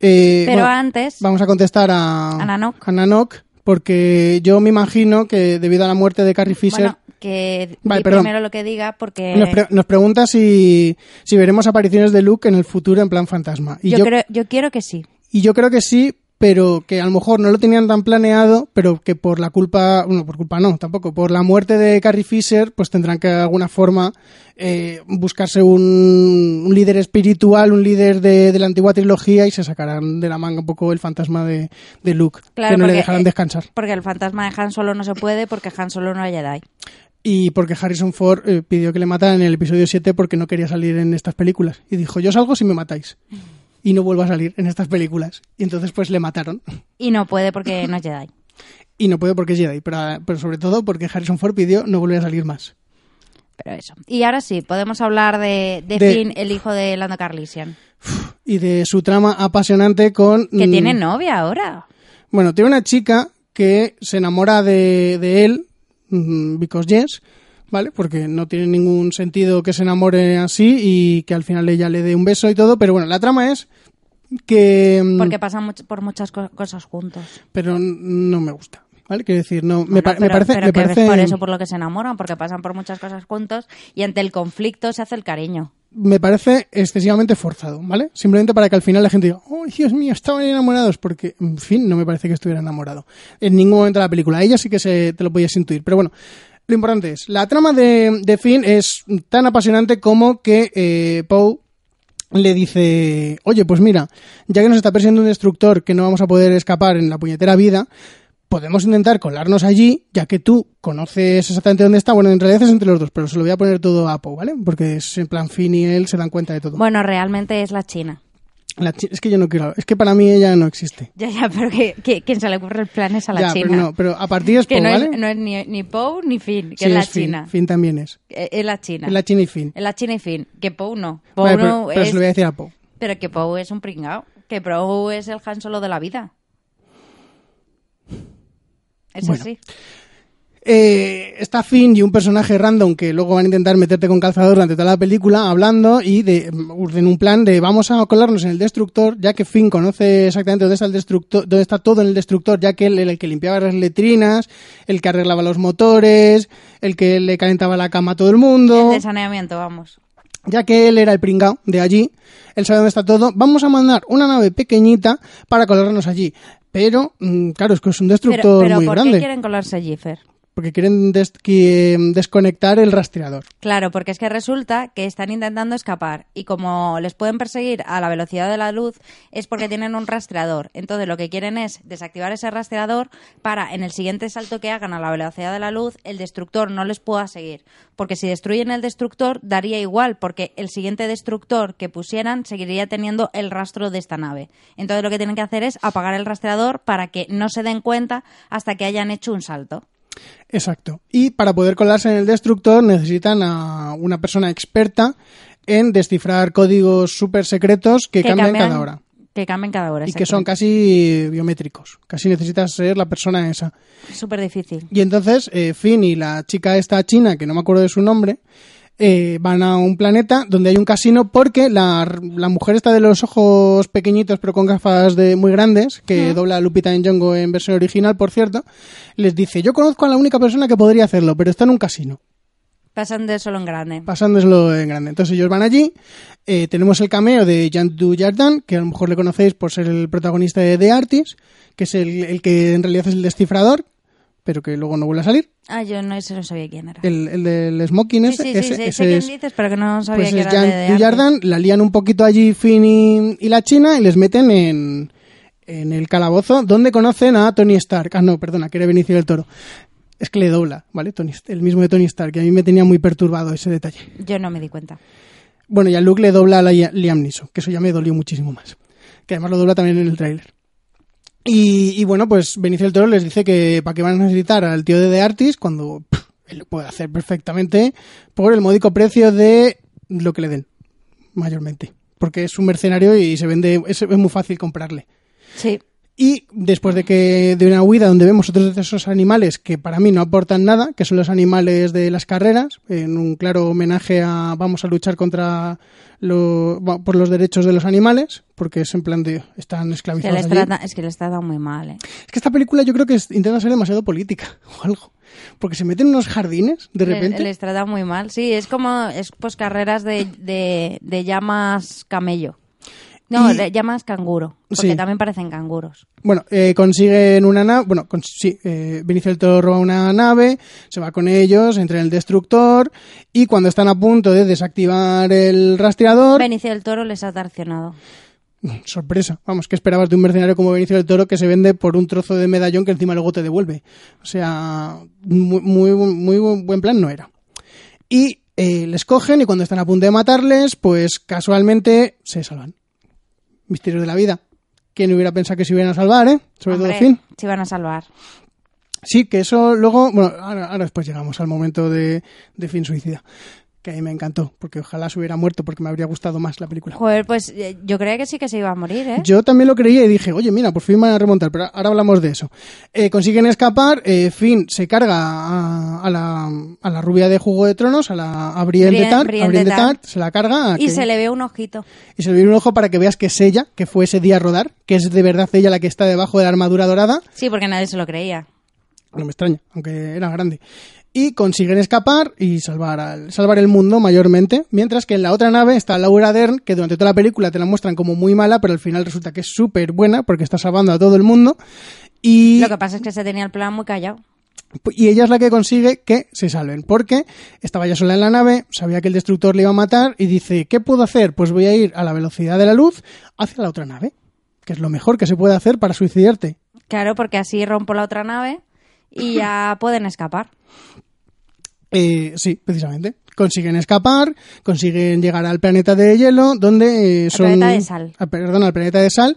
Eh, Pero bueno, antes, Vamos a contestar a, A Nanook, porque yo me imagino que debido a la muerte de Carrie Fisher... bueno, que Vale, primero lo que diga porque Nos, pre- nos pregunta si, si veremos apariciones de Luke en el futuro en plan fantasma. Y yo, yo, creo, yo quiero que sí. y yo creo que sí, pero que a lo mejor no lo tenían tan planeado, pero que por la culpa, bueno, por culpa no, tampoco, por la muerte de Carrie Fisher, pues tendrán que de alguna forma eh, buscarse un, un líder espiritual, un líder de, de la antigua trilogía y se sacarán de la manga un poco el fantasma de, de Luke, Claro, que no le dejarán eh, descansar. Porque el fantasma de Han Solo no se puede porque Han Solo no es Jedi. Y porque Harrison Ford eh, pidió que le mataran en el episodio 7 porque no quería salir en estas películas. Y dijo, yo salgo si me matáis. [laughs] Y no vuelvo a salir en estas películas. Y entonces pues le mataron. Y no puede porque no es Jedi. [laughs] Y no puede porque es Jedi, pero, pero sobre todo porque Harrison Ford pidió no volver a salir más. Pero eso. Y ahora sí, podemos hablar de, de, De- Finn, el hijo de Lando Carlisian. Y de su trama apasionante con... Que mm, tiene novia ahora. Bueno, tiene una chica que se enamora de, de él, mm, because yes, ¿vale? Porque no tiene ningún sentido que se enamore así y que al final ella le dé un beso y todo, pero bueno, la trama es que... mm, Porque pasan much- por muchas co- cosas juntos. pero no me gusta. ¿Vale? Quiero decir, no, me, parece. pero me que parece es por eso por lo que se enamoran, porque pasan por muchas cosas juntos y ante el conflicto se hace el cariño. me parece excesivamente forzado, ¿vale? Simplemente para que al final la gente diga, ¡oh, Dios mío, estaban enamorados! Porque, en fin, no me parece que estuviera enamorado. En ningún momento de la película. Ella sí que se, te lo podías intuir. Pero bueno, lo importante es, la trama de, de Finn es tan apasionante como que eh, Poe le dice, oye, pues mira, ya que nos está persiguiendo un destructor que no vamos a poder escapar en la puñetera vida, podemos intentar colarnos allí, ya que tú conoces exactamente dónde está. Bueno, en realidad es entre los dos, pero se lo voy a poner todo a Poe, ¿vale? Porque es en plan Finn y él se dan cuenta de todo. Bueno, realmente es la China. La es que yo no quiero, es que para mí ella no existe. Ya, ya, pero que, que- quien se le ocurre el plan es a la ya, China. pero no, pero a partir es que Poe, no, ¿vale? es, no es ni, ni Poe ni Finn, que Sí, es la Finn. China. Finn también es. Eh, Es la China. Es la China y Finn. Es la China y Finn. Que Poe no. Poe Vale, pero, no pero es... se lo voy a decir a Poe. Pero que Poe es un pringao. Que Poe es el Han Solo de la vida. Es Bueno. así. Eh, está Finn y un personaje random que luego van a intentar meterte con calzador durante toda la película hablando y de en un plan de vamos a colarnos en el destructor ya que Finn conoce exactamente dónde está el destructor dónde está todo en el destructor ya que él era el que limpiaba las letrinas el que arreglaba los motores el que le calentaba la cama a todo el mundo El de saneamiento, vamos. ya que él era el pringao de allí, él sabe dónde está todo, vamos a mandar una nave pequeñita para colarnos allí. Pero, mm, claro, es que es un destructor Pero, pero muy ¿por grande. qué quieren colarse allí, Fer? Porque quieren mm, desconectar el rastreador. Claro, porque es que resulta que están intentando escapar y como les pueden perseguir a la velocidad de la luz es porque tienen un rastreador. Entonces lo que quieren es desactivar ese rastreador para en el siguiente salto que hagan a la velocidad de la luz el destructor no les pueda seguir. Porque si destruyen el destructor daría igual porque el siguiente destructor que pusieran seguiría teniendo el rastro de esta nave. Entonces lo que tienen que hacer es apagar el rastreador para que no se den cuenta hasta que hayan hecho un salto. Exacto. Y para poder colarse en el destructor necesitan a una persona experta en descifrar códigos súper secretos que, cambian, cada hora. Que cambian cada hora. Y que son casi biométricos. Casi necesitas ser la persona esa. Súper difícil. Y entonces eh, Finn y la chica esta china, que no me acuerdo de su nombre, eh, van a un planeta donde hay un casino porque la, la mujer está de los ojos pequeñitos pero con gafas de muy grandes, que dobla a Lupita Nyong'o en versión original, por cierto, les dice, yo conozco a la única persona que podría hacerlo, pero está en un casino Pasan de solo en grande. pasándoselo en grande. Entonces ellos van allí. eh, tenemos el cameo de Jean Dujardin, que a lo mejor le conocéis por ser el protagonista de The Artist, que es el, el que en realidad es el descifrador, pero que luego no vuelve a salir. Ah, yo no, ese no sabía quién era. El, el del smoking ese, sí, sí, ese, sé, ese sé quién es, dices, pero que no sabía pues era de. Dujardin. La lían un poquito allí Finn y, y la China y les meten en, en el calabozo donde conocen a Tony Stark. Ah, no, perdona, que era Benicio del Toro. Es que le dobla, ¿vale? Tony, el mismo de Tony Stark, que a mí me tenía muy perturbado ese detalle. Yo no me di cuenta. Bueno, y a Luke le dobla a Liam Neeson, que eso ya me dolió muchísimo más. Que además lo dobla también en el tráiler. Y, y bueno, pues Benicio del Toro les dice que para qué van a necesitar al tío de The Artist cuando pff, él lo puede hacer perfectamente por el módico precio de lo que le den, mayormente. Porque es un mercenario y se vende, es, es muy fácil comprarle. Sí. Y después de que de una huida donde vemos otros de esos animales que para mí no aportan nada, que son los animales de las carreras, en un claro homenaje a vamos a luchar contra lo, por los derechos de los animales, porque es en plan de están Que esclavizados. les allí. trata, es que les trata muy mal, ¿eh? Es que esta película yo creo que es- intenta ser demasiado política [laughs] o algo, porque se meten en unos jardines de repente. Les, trata muy mal. Sí, es como es pues carreras de, de, de llamas camello. No, Y- de llamas canguro. Porque Sí. también parecen canguros. Bueno, eh, consiguen una nave, bueno, con- sí, eh, Benicio del Toro roba una nave, se va con ellos, entra en el destructor y cuando están a punto de desactivar el rastreador, Benicio del Toro les ha traicionado. [laughs] sorpresa, vamos, ¿qué esperabas de un mercenario como Benicio del Toro que se vende por un trozo de medallón que encima luego te devuelve? O sea, muy, muy, muy buen- buen plan no era. Y eh, les cogen y cuando están a punto de matarles, pues casualmente se salvan. Misterio de la vida. ¿Quién hubiera pensado que se iban a salvar, eh? Sobre Hombre, todo Finn. Se iban a salvar. Sí, que eso luego, bueno, ahora, ahora después llegamos al momento de, de fin suicida, que a mí me encantó, porque ojalá se hubiera muerto porque me habría gustado más la película. Joder, pues eh, yo creía que sí que se iba a morir, ¿eh? Yo también lo creía y dije, oye, mira, por fin van a remontar, pero ahora hablamos de eso. Eh, consiguen escapar, eh, Finn se carga a, a la, a la rubia de Juego de Tronos, a la a Brienne de Tart, Brienne a Brienne de de Tart. Tart, se la carga Y que- se le ve un ojito. y se le viene un ojo para que veas que es ella, que fue ese día a rodar, que es de verdad ella la que está debajo de la armadura dorada. Sí, porque nadie se lo creía. No me extraña, aunque era grande. Y consiguen escapar y salvar, al, salvar el mundo mayormente. Mientras que en la otra nave está Laura Dern, que durante toda la película te la muestran como muy mala, pero al final resulta que es súper buena porque está salvando a todo el mundo. Y, Lo que pasa es que se tenía el plan muy callado. y ella es la que consigue que se salven. Porque estaba ya sola en la nave, sabía que el destructor le iba a matar y dice, ¿qué puedo hacer? Pues voy a ir a la velocidad de la luz hacia la otra nave. Que es lo mejor que se puede hacer para suicidarte. Claro, porque así rompo la otra nave y ya pueden escapar. Eh, sí, precisamente. Consiguen escapar, consiguen llegar al planeta de hielo, donde eh, son... planeta de sal. Ah, perdón, al planeta de sal.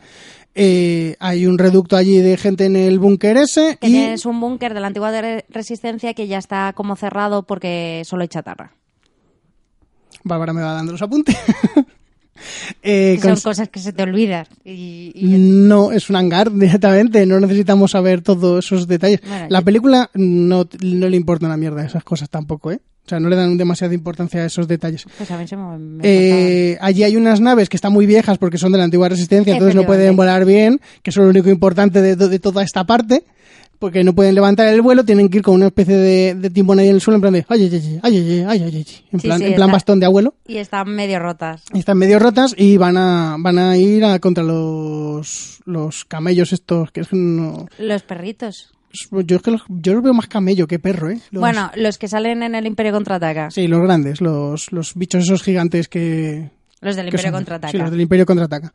Eh, hay un reducto allí de gente en el búnker ese Que y... tienes un búnker de la antigua de- resistencia que ya está como cerrado porque solo hay chatarra. Bárbara me va dando los apuntes. [laughs] Eh, son cosas que se te olvidan. Y, y- No, es un hangar [laughs] directamente, no necesitamos saber todos esos detalles. Bueno, la yo- película no, no le importa una mierda esas cosas tampoco, ¿eh? O sea, no le dan demasiada importancia a esos detalles. pues a mí se me, me Eh, allí hay unas naves que están muy viejas porque son de la antigua resistencia, entonces no pueden volar bien, que es lo único importante de, de toda esta parte, porque no pueden levantar el vuelo, tienen que ir con una especie de, de timón ahí en el suelo en plan de ay, ay, ay, ay, ay, ay, ay, ay", en plan, sí, en plan está- bastón de abuelo. Y están medio rotas. Y Están medio rotas y van a, van a ir a contra los, los camellos estos, que es no... Los perritos. Yo es que los, yo los veo más camello que perro, ¿eh? Los- Bueno, los que salen en el Imperio Contraataca. Sí, los grandes, los, los bichos esos gigantes que, Los del Imperio Contraataca. Sí, los del Imperio contraataca.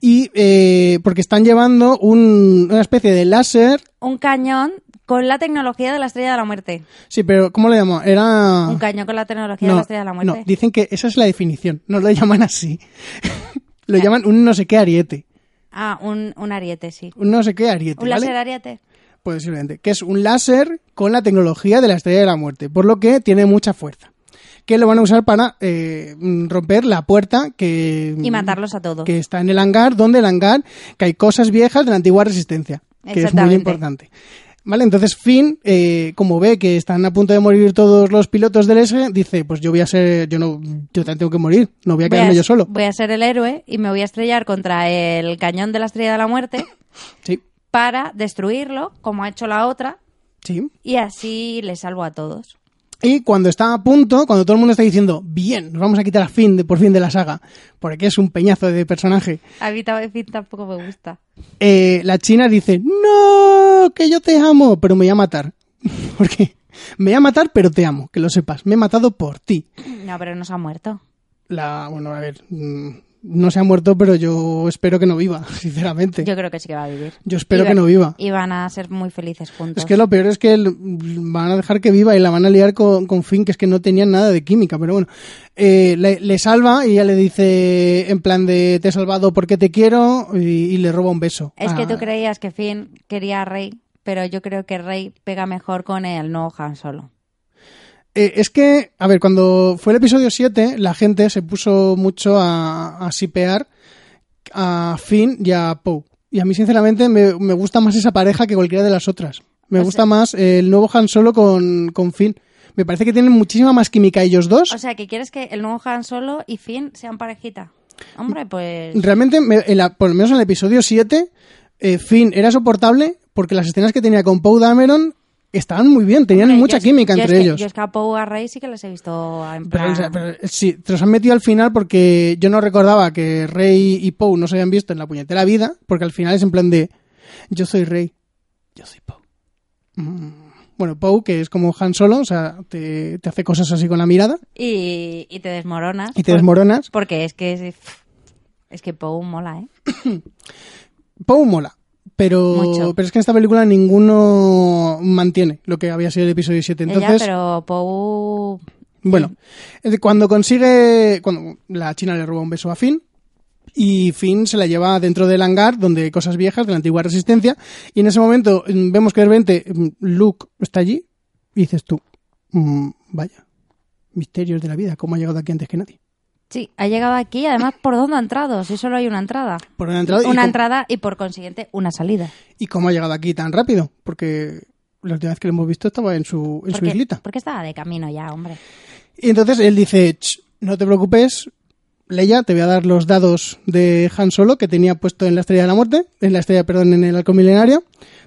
Y eh, porque están llevando un- una especie de láser. Un cañón con la tecnología de la Estrella de la Muerte. Sí, pero ¿cómo le llamo? Era. Un cañón con la tecnología de la Estrella de la Muerte. no, dicen que esa es la definición. No lo [laughs] llaman así. [laughs] lo llaman un no sé qué ariete. Ah, un, un ariete, sí. Un no sé qué ariete. Un ¿vale? láser ariete. Pues simplemente. Que es un láser con la tecnología de la estrella de la muerte. Por lo que tiene mucha fuerza. Que lo van a usar para eh, romper la puerta que. Y matarlos a todos. que está en el hangar, donde el hangar, que hay cosas viejas de la antigua resistencia, que es muy importante. ¿Vale? Entonces Finn, eh, como ve que están a punto de morir todos los pilotos del S, dice, pues yo voy a ser, yo no, yo también tengo que morir, no voy a Voy quedarme a- yo solo. Voy a ser el héroe y me voy a estrellar contra el cañón de la estrella de la muerte Sí, para destruirlo, como ha hecho la otra, sí. y así le salvo a todos. Y cuando está a punto, cuando todo el mundo está diciendo, bien, nos vamos a quitar a Finn de, por fin de la saga, porque es un peñazo de personaje, A mí también tampoco me gusta. eh, la china dice, no, que yo te amo, pero me voy a matar. [laughs] porque me voy a matar, pero te amo, que lo sepas, me he matado por ti. No, pero no se ha muerto. La, bueno, a ver, mm, no se ha muerto, pero yo espero que no viva, [laughs] sinceramente. Yo creo que sí que va a vivir. Yo espero que no viva. Y van a ser muy felices juntos. Es que lo peor es que van a dejar que viva y la van a liar con, con Finn, que es que no tenían nada de química, pero bueno. Eh, le, le salva y ella le dice en plan de te he salvado porque te quiero y, y le roba un beso. Es que tú creías que Finn quería a Rey, pero yo creo que Rey pega mejor con el nuevo Han Solo. Eh, es que, a ver, cuando fue el episodio 7, la gente se puso mucho a, a sipear a Finn y a Poe. Y a mí, sinceramente, me, me gusta más esa pareja que cualquiera de las otras. Me O gusta sea- más el nuevo Han Solo con, con Finn. Me parece que tienen muchísima más química ellos dos. O sea, que quieres que el nuevo Han Solo y Finn sean parejita. Hombre, pues... Realmente, me- en la- por lo menos en el episodio 7, eh, Finn era soportable porque las escenas que tenía con Poe Dameron estaban muy bien, tenían Hombre, mucha yo es- química yo es entre que- ellos. Yo escapo a Rey sí que les he visto en plan... pero, eh, sí, te los han metido al final porque yo no recordaba que Rey y Poe no se habían visto en la puñetera vida, porque al final es en plan de yo soy Rey, yo soy Poe. Mm. Bueno, Poe, que es como Han Solo, o sea, te, te hace cosas así con la mirada y, y te desmoronas. y te por- desmoronas. Porque es que... Es, es que Poe mola, ¿eh? [coughs] Poe mola. Pero, Mucho. pero es que en esta película ninguno mantiene lo que había sido el episodio 7. Entonces, Ella, pero. Bueno, eh, cuando consigue, cuando la china le roba un beso a Finn y Finn se la lleva dentro del hangar donde hay cosas viejas de la antigua resistencia y en ese momento mm, vemos que de repente mm, Luke está allí y dices tú, mm, vaya, misterios de la vida, ¿cómo ha llegado aquí antes que nadie? Sí, ha llegado aquí, además, ¿por dónde ha entrado? Si solo hay una entrada. Por una entrada y, Una cómo- entrada y, por consiguiente, una salida. y cómo ha llegado aquí tan rápido, porque la última vez que lo hemos visto estaba en su, en su islita. porque estaba de camino ya, hombre. Y entonces él dice, "Ch, no te preocupes, Leia, te voy a dar los dados de Han Solo que tenía puesto en la Estrella de la Muerte, en la Estrella, perdón, en el Halcón Milenario.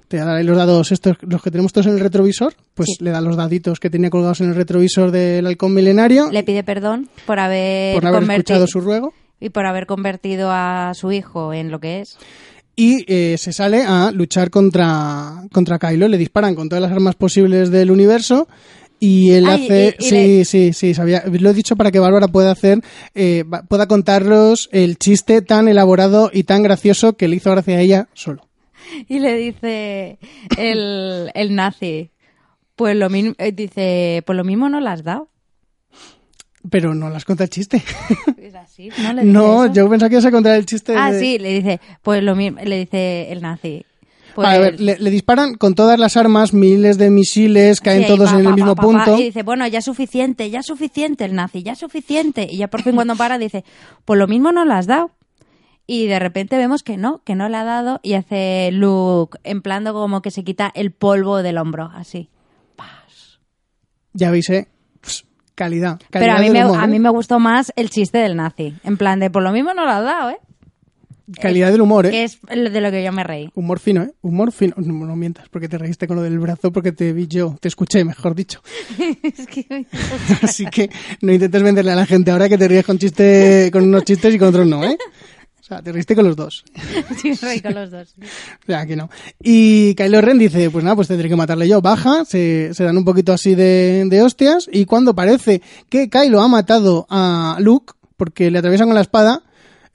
Te voy a dar ahí los dados estos, los que tenemos todos en el retrovisor, pues Sí. le da los daditos que tenía colgados en el retrovisor del Halcón Milenario Le pide perdón por haber, por haber escuchado su ruego. y por haber convertido a su hijo en lo que es. y eh, se sale a luchar contra, contra Kylo. Le disparan con todas las armas posibles del universo y él Ay, hace... y- y sí, le- sí, sí, sabía. Lo he dicho para que Bárbara pueda hacer, eh, pueda contarlos el chiste tan elaborado y tan gracioso que le hizo gracia a ella solo. [laughs] Y le dice el, el nazi, pues lo mismo, dice, pues lo mismo no la has dado. Pero no las cuenta el chiste. [laughs] Es así, ¿no? Le dice no, eso. yo pensaba que ibas a contar el chiste Ah, de... sí, le dice, pues lo mismo, le dice el nazi. Pues, a ver, le, le disparan con todas las armas, miles de misiles, caen Sí, todos pa, en el mismo pa, pa, pa, punto. Y dice, bueno, ya es suficiente, ya es suficiente el nazi, ya es suficiente. Y ya por fin cuando para dice, pues lo mismo no lo has dado. Y de repente vemos que no, que no le ha dado y hace Luke en plan de como que se quita el polvo del hombro, así. Ya veis, ¿eh? Pss, calidad. Pero a mí, me, humor, a ¿eh? mí me gustó más el chiste del nazi. En plan de, por lo mismo no lo has dado, ¿eh? Calidad del humor, ¿eh? Que es de lo que yo me reí. Humor fino, ¿eh? Humor fino. No, no mientas, porque te reíste con lo del brazo, porque te vi yo, te escuché, mejor dicho. [laughs] es que [laughs] Así que no intentes venderle a la gente ahora que te ríes con chiste, con unos chistes y con otros no, ¿eh? Sea, te reíste con los dos. [laughs] sí, reí con los dos. [laughs] O sea, que no. Y Kylo Ren dice, pues nada, pues tendré que matarle yo. Baja, se, se dan un poquito así de, de hostias, y cuando parece que Kylo ha matado a Luke, porque le atraviesan con la espada,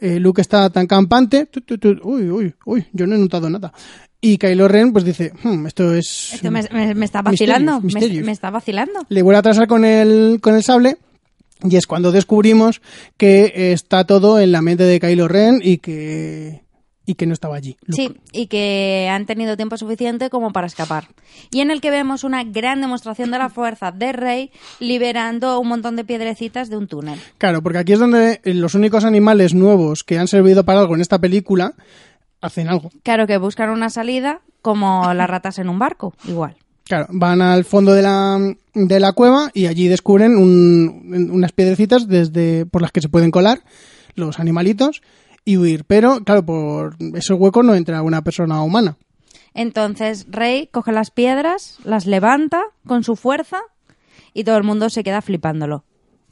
eh, Luke está tan campante, tu, tu, tu, uy, uy, uy, yo no he notado nada. Y Kylo Ren pues dice, "Hmm, esto es... Esto me, me- me está Misterios, vacilando. me- me está vacilando. le vuelve a atrasar con el, con el sable y es cuando descubrimos que está todo en la mente de Kylo Ren y que, y que no estaba allí. Luke. Sí, y que han tenido tiempo suficiente como para escapar. Y en el que vemos una gran demostración de la fuerza de Rey liberando un montón de piedrecitas de un túnel. Claro, porque aquí es donde eh, los únicos animales nuevos que han servido para algo en esta película hacen algo. Claro que buscan una salida como las ratas en un barco, igual. Claro, van al fondo de la, de la cueva y allí descubren un- unas piedrecitas desde, por las que se pueden colar los animalitos y huir. Pero, claro, por esos huecos no entra una persona humana. Entonces Rey coge las piedras, las levanta con su fuerza y todo el mundo se queda flipándolo.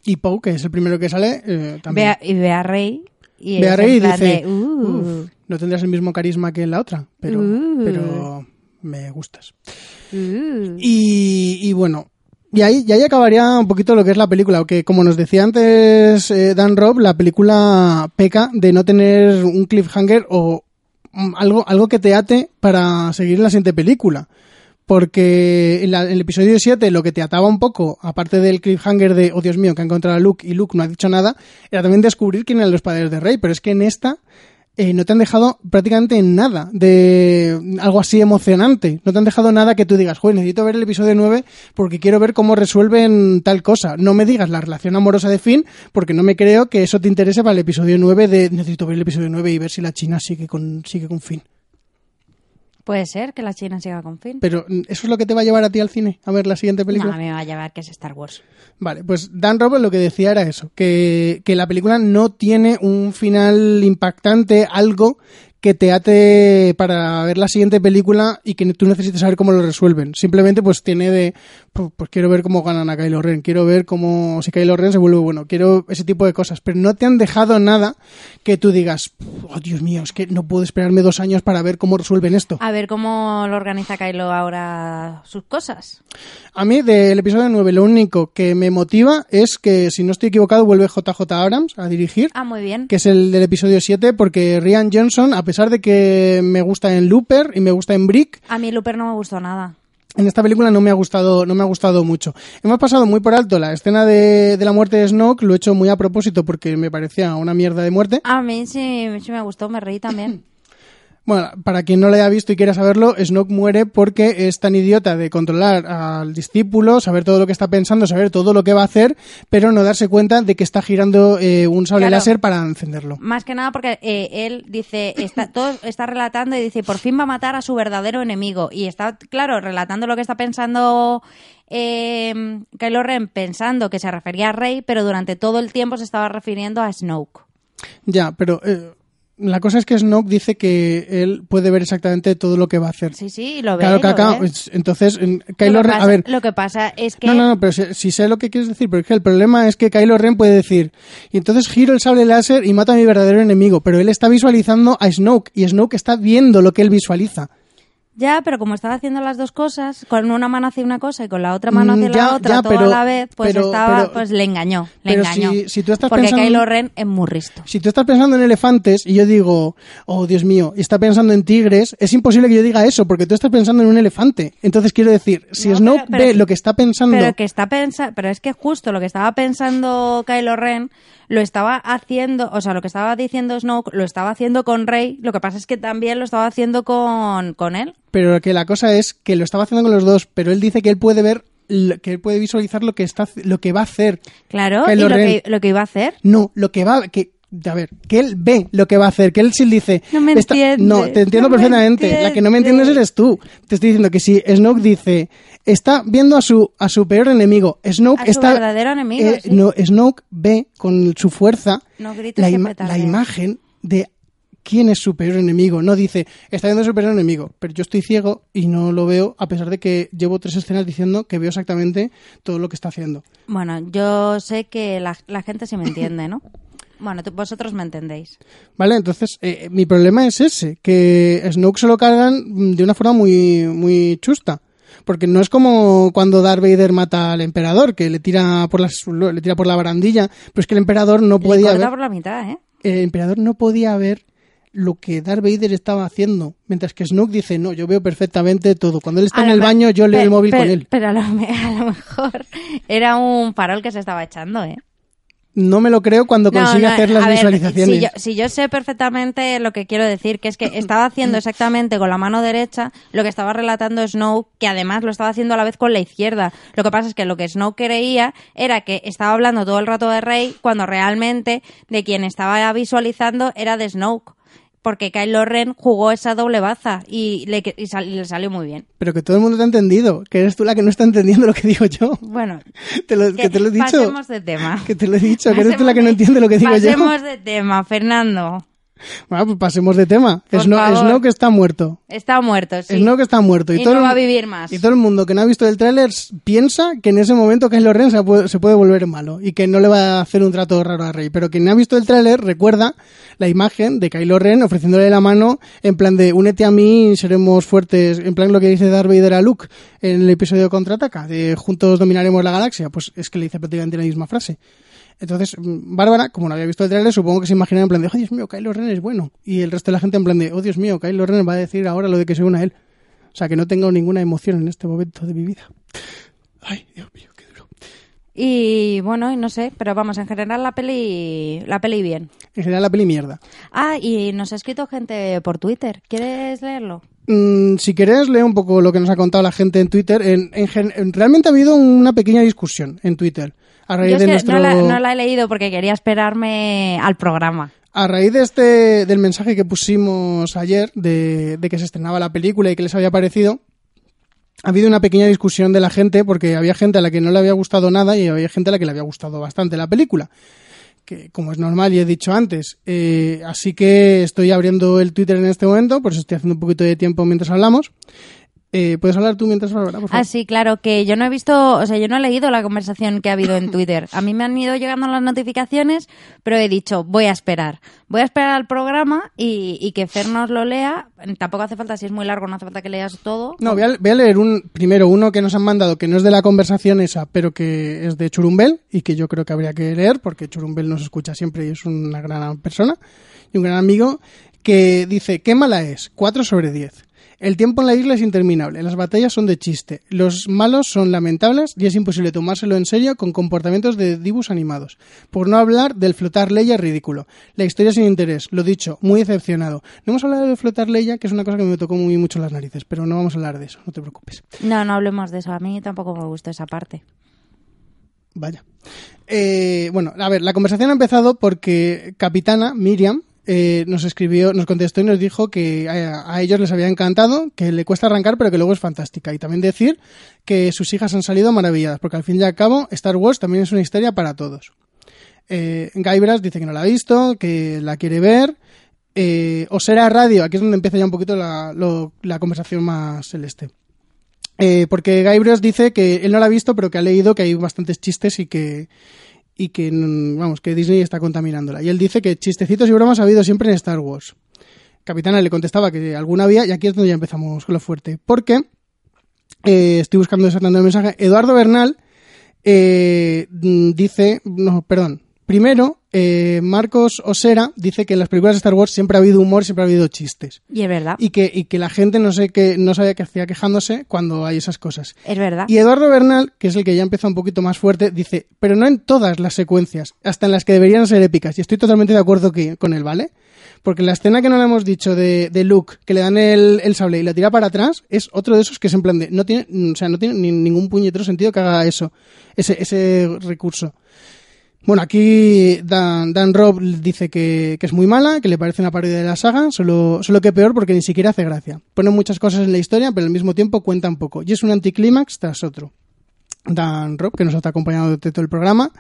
Y Poe, que es el primero que sale, eh, Ve también. a- y ve a Rey y Ve a Rey y plan dice, de, "Uh, "Uf, no tendrás el mismo carisma que en la otra, pero, Uh. pero me gustas. Uh". Y, bueno, y ahí, y ahí acabaría un poquito lo que es la película, aunque como nos decía antes eh, Dan Robb, la película peca de no tener un cliffhanger o mm, algo, algo que te ate para seguir la siguiente película. Porque en, la- en el episodio 7 lo que te ataba un poco, aparte del cliffhanger de, oh Dios mío, que ha encontrado a Luke y Luke no ha dicho nada, era también descubrir quién eran los padres de Rey. Pero es que en esta eh, no te han dejado prácticamente nada de algo así emocionante. No te han dejado nada que tú digas, joder, necesito ver el episodio 9 porque quiero ver cómo resuelven tal cosa. No me digas la relación amorosa de Finn porque no me creo que eso te interese para el episodio 9 de necesito ver el episodio 9 y ver si la China sigue con, sigue con Finn. Puede ser que la China siga con Finn. Pero mm, ¿eso es lo que te va a llevar a ti al cine? A ver la siguiente película. No, me va a llevar que es Star Wars. Vale, pues Dan Roberts lo que decía era eso, que, que la película no tiene un final impactante, algo que te ate para ver la siguiente película y que tú necesites saber cómo lo resuelven. Simplemente pues tiene de, pues, pues quiero ver cómo ganan a Kylo Ren, quiero ver cómo si Kylo Ren se vuelve bueno, quiero ese tipo de cosas, pero no te han dejado nada que tú digas, oh Dios mío, es que no puedo esperarme dos años para ver cómo resuelven esto. A ver cómo lo organiza Kylo ahora sus cosas. A mí del episodio 9 lo único que me motiva es que, si no estoy equivocado, vuelve JJ Abrams a dirigir, Ah, muy bien. que es el del episodio 7, porque Rian Johnson, a pesar de que me gusta en Looper y me gusta en Brick, A mí Looper no me gustó nada. en esta película no me ha gustado, no me ha gustado mucho. Hemos pasado muy por alto la escena de, de la muerte de Snoke, lo he hecho muy a propósito porque me parecía una mierda de muerte. A mí sí, sí me gustó, me reí también. [clears throat] Bueno, para quien no lo haya visto y quiera saberlo, Snoke muere porque es tan idiota de controlar al discípulo, saber todo lo que está pensando, saber todo lo que va a hacer, pero no darse cuenta de que está girando eh, un sable Claro. láser para encenderlo. Más que nada porque eh, él dice, está, todo está relatando y dice, por fin va a matar a su verdadero enemigo. Y está, claro, relatando lo que está pensando eh, Kylo Ren, pensando que se refería a Rey, pero durante todo el tiempo se estaba refiriendo a Snoke. Ya, pero eh, la cosa es que Snoke dice que él puede ver exactamente todo lo que va a hacer. Sí, sí, lo ve. claro, lo Caca, ve. es- entonces en- Lo Kylo Ren, a ver, Lo que pasa es que... No, no, no, pero si, si sé lo que quieres decir, pero es que el problema es que Kylo Ren puede decir, y entonces giro el sable láser y mato a mi verdadero enemigo, pero él está visualizando a Snoke y Snoke está viendo lo que él visualiza. Ya, pero como estaba haciendo las dos cosas, con una mano hacía una cosa y con la otra mano Mm, hacía ya, la otra, ya, todo pero- a la vez, pues pero- estaba, pero- pues le engañó, le engañó. si- si tú estás Porque pensando- Kylo Ren es muy risto. Si tú estás pensando en elefantes y yo digo, oh Dios mío, y está pensando en tigres, es imposible que yo diga eso porque tú estás pensando en un elefante. Entonces quiero decir, si No, Snoke ve lo que está pensando, Pero que está pensa pero es que justo lo que estaba pensando Kylo Ren lo estaba haciendo, o sea, lo que estaba diciendo Snoke lo estaba haciendo con Rey, lo que pasa es que también lo estaba haciendo con, con él. pero que la cosa es que lo estaba haciendo con los dos, pero él dice que él puede ver, que él puede visualizar lo que está, lo que va a hacer. Claro, y lo Ren. que, lo que iba a hacer. No, lo que va, que, a ver, que él ve lo que va a hacer, que él sí dice. No me está- entiende, No, te entiendo no perfectamente. La que no me entiende. entiendes eres tú. Te estoy diciendo que si Snoke dice, está viendo a su, a su peor enemigo, Snoke A su está. verdadero enemigo, eh, sí. No, Snoke ve con su fuerza No la, ima- la imagen de quién es su peor enemigo. No dice, está viendo a su peor enemigo, pero yo estoy ciego y no lo veo, a pesar de que llevo tres escenas diciendo que veo exactamente todo lo que está haciendo. Bueno, yo sé que la, la gente sí me entiende, ¿no? Bueno, vosotros me entendéis. ¿Vale? Entonces, eh, mi problema es ese, que Snoke se lo cargan de una forma muy, muy chusta. Porque no es como cuando Darth Vader mata al emperador, que le tira por, las, le tira por la barandilla, pero es que el emperador no podía ver, por la mitad, ¿eh? el emperador no podía ver lo que Darth Vader estaba haciendo, mientras que Snoke dice, no, yo veo perfectamente todo. Cuando él está en el baño, yo leo el móvil con él. Pero a lo, [laughs] a lo mejor era un farol que se estaba echando, ¿eh? No me lo creo cuando consigue no, hacer las ver, visualizaciones. si, yo, si yo sé perfectamente lo que quiero decir, que es que estaba haciendo exactamente con la mano derecha lo que estaba relatando Snow, que además lo estaba haciendo a la vez con la izquierda. Lo que pasa es que lo que Snow creía era que estaba hablando todo el rato de Rey, cuando realmente de quien estaba visualizando era de Snoke. Porque Kylo Ren jugó esa doble baza y le, y sal- y le salió muy bien. Pero que todo el mundo te ha entendido, que eres tú la que no está entendiendo lo que digo yo. Bueno, [laughs] Te lo, que te lo he dicho. pasemos de tema. Que te lo he dicho, que eres tú Pasemos la que no de- entiende lo que digo yo. Pasemos de tema, Fernando. Bueno, pues pasemos de tema. Por Snow, favor. Snow que está muerto. Está muerto, sí. Snow que está muerto. Y todo no el- va a vivir más. Y todo el mundo que no ha visto el tráiler piensa que en ese momento Kylo Ren se puede, se puede volver malo y que no le va a hacer un trato raro a Rey. Pero quien no ha visto el tráiler recuerda la imagen de Kylo Ren ofreciéndole la mano en plan de únete a mí seremos fuertes. En plan lo que dice Darth Vader a Luke en el episodio de Contraataca, de juntos dominaremos la galaxia. Pues es que le dice prácticamente la misma frase. Entonces, mm, Bárbara, como no había visto el tráiler, supongo que se imaginaba en plan de, oh Dios mío, Kylo Ren es bueno. Y el resto de la gente en plan de, oh Dios mío, Kylo Ren va a decir ahora lo de que se una a él. O sea, que no tengo ninguna emoción en este momento de mi vida. Ay, Dios mío, qué duro. Y bueno, y no sé, pero vamos, en general la peli, la peli bien. En general la peli mierda. Ah, y nos ha escrito gente por Twitter. ¿Quieres leerlo? Mm, si querés, leo un poco lo que nos ha contado la gente en Twitter. En, en- realmente ha habido una pequeña discusión en Twitter. A raíz Yo de nuestro... no, la, no la he leído porque quería esperarme al programa. A raíz de este, del mensaje que pusimos ayer, de, de que se estrenaba la película y que les había parecido, ha habido una pequeña discusión de la gente, porque había gente a la que no le había gustado nada y había gente a la que le había gustado bastante la película. Que, como es normal y he dicho antes. Eh, así que estoy abriendo el Twitter en este momento, por eso estoy haciendo un poquito de tiempo mientras hablamos. Eh, ¿Puedes hablar tú mientras Bárbara, por favor? Ah, sí, claro, que yo no he visto, o sea, yo no he leído la conversación que ha habido en Twitter. A mí me han ido llegando las notificaciones, pero he dicho, voy a esperar. Voy a esperar al programa y, y que Fer nos lo lea. Tampoco hace falta, si es muy largo, no hace falta que leas todo. No, voy a, voy a leer un, primero uno que nos han mandado, que no es de la conversación esa, pero que es de Churumbel y que yo creo que habría que leer porque Churumbel nos escucha siempre y es una gran persona y un gran amigo, que dice, ¿qué mala es? 4 sobre 10. El tiempo en la isla es interminable, las batallas son de chiste, los malos son lamentables y es imposible tomárselo en serio con comportamientos de dibujos animados. Por no hablar del flotar Leia ridículo. La historia sin interés, lo dicho, muy decepcionado. No hemos hablado de flotar Leia, que es una cosa que me tocó muy mucho las narices, pero no vamos a hablar de eso, no te preocupes. No, no hablemos de eso. A mí tampoco me gustó esa parte. Vaya. Eh, bueno, a ver, la conversación ha empezado porque Capitana Miriam eh, nos escribió, nos contestó y nos dijo que a, ellos les había encantado, que le cuesta arrancar, pero que luego es fantástica. Y también decir que sus hijas han salido maravilladas, porque al fin y al cabo Star Wars también es una historia para todos. Eh, Guybrush dice que no la ha visto, que la quiere ver. Eh, o será radio, aquí es donde empieza ya un poquito la, la conversación más celeste. Eh, porque Guybrush dice que él no la ha visto, pero que ha leído que hay bastantes chistes y que y que mm, vamos que Disney está contaminándola. Y él dice que chistecitos y bromas ha habido siempre en Star Wars. Capitana le contestaba que alguna había y aquí es donde ya empezamos con lo fuerte. Porque eh, estoy buscando exactamente el mensaje. Eduardo Bernal eh, mm, dice, no, perdón. Primero, eh, Marcos Osera dice que en las películas de Star Wars siempre ha habido humor, siempre ha habido chistes. Y es verdad. Y que, y que la gente no sé qué, no sabía qué hacía quejándose cuando hay esas cosas. Es verdad. Y Eduardo Bernal, que es el que ya empieza un poquito más fuerte, dice, pero no en todas las secuencias, hasta en las que deberían ser épicas. Y estoy totalmente de acuerdo que- con él, ¿vale? Porque la escena que no le hemos dicho de, de Luke, que le dan el, el sable y la tira para atrás, es otro de esos que es en plan de, no tiene, o sea, no tiene ni- ningún puñetero sentido que haga eso, ese, ese recurso. Bueno, aquí Dan, Dan Robb dice que, que es muy mala, que le parece una parodia de la saga, solo, solo que peor porque ni siquiera hace gracia. Pone muchas cosas en la historia, pero al mismo tiempo cuenta un poco. Y es un anticlímax tras otro. Dan Robb, que nos está acompañando durante todo el programa.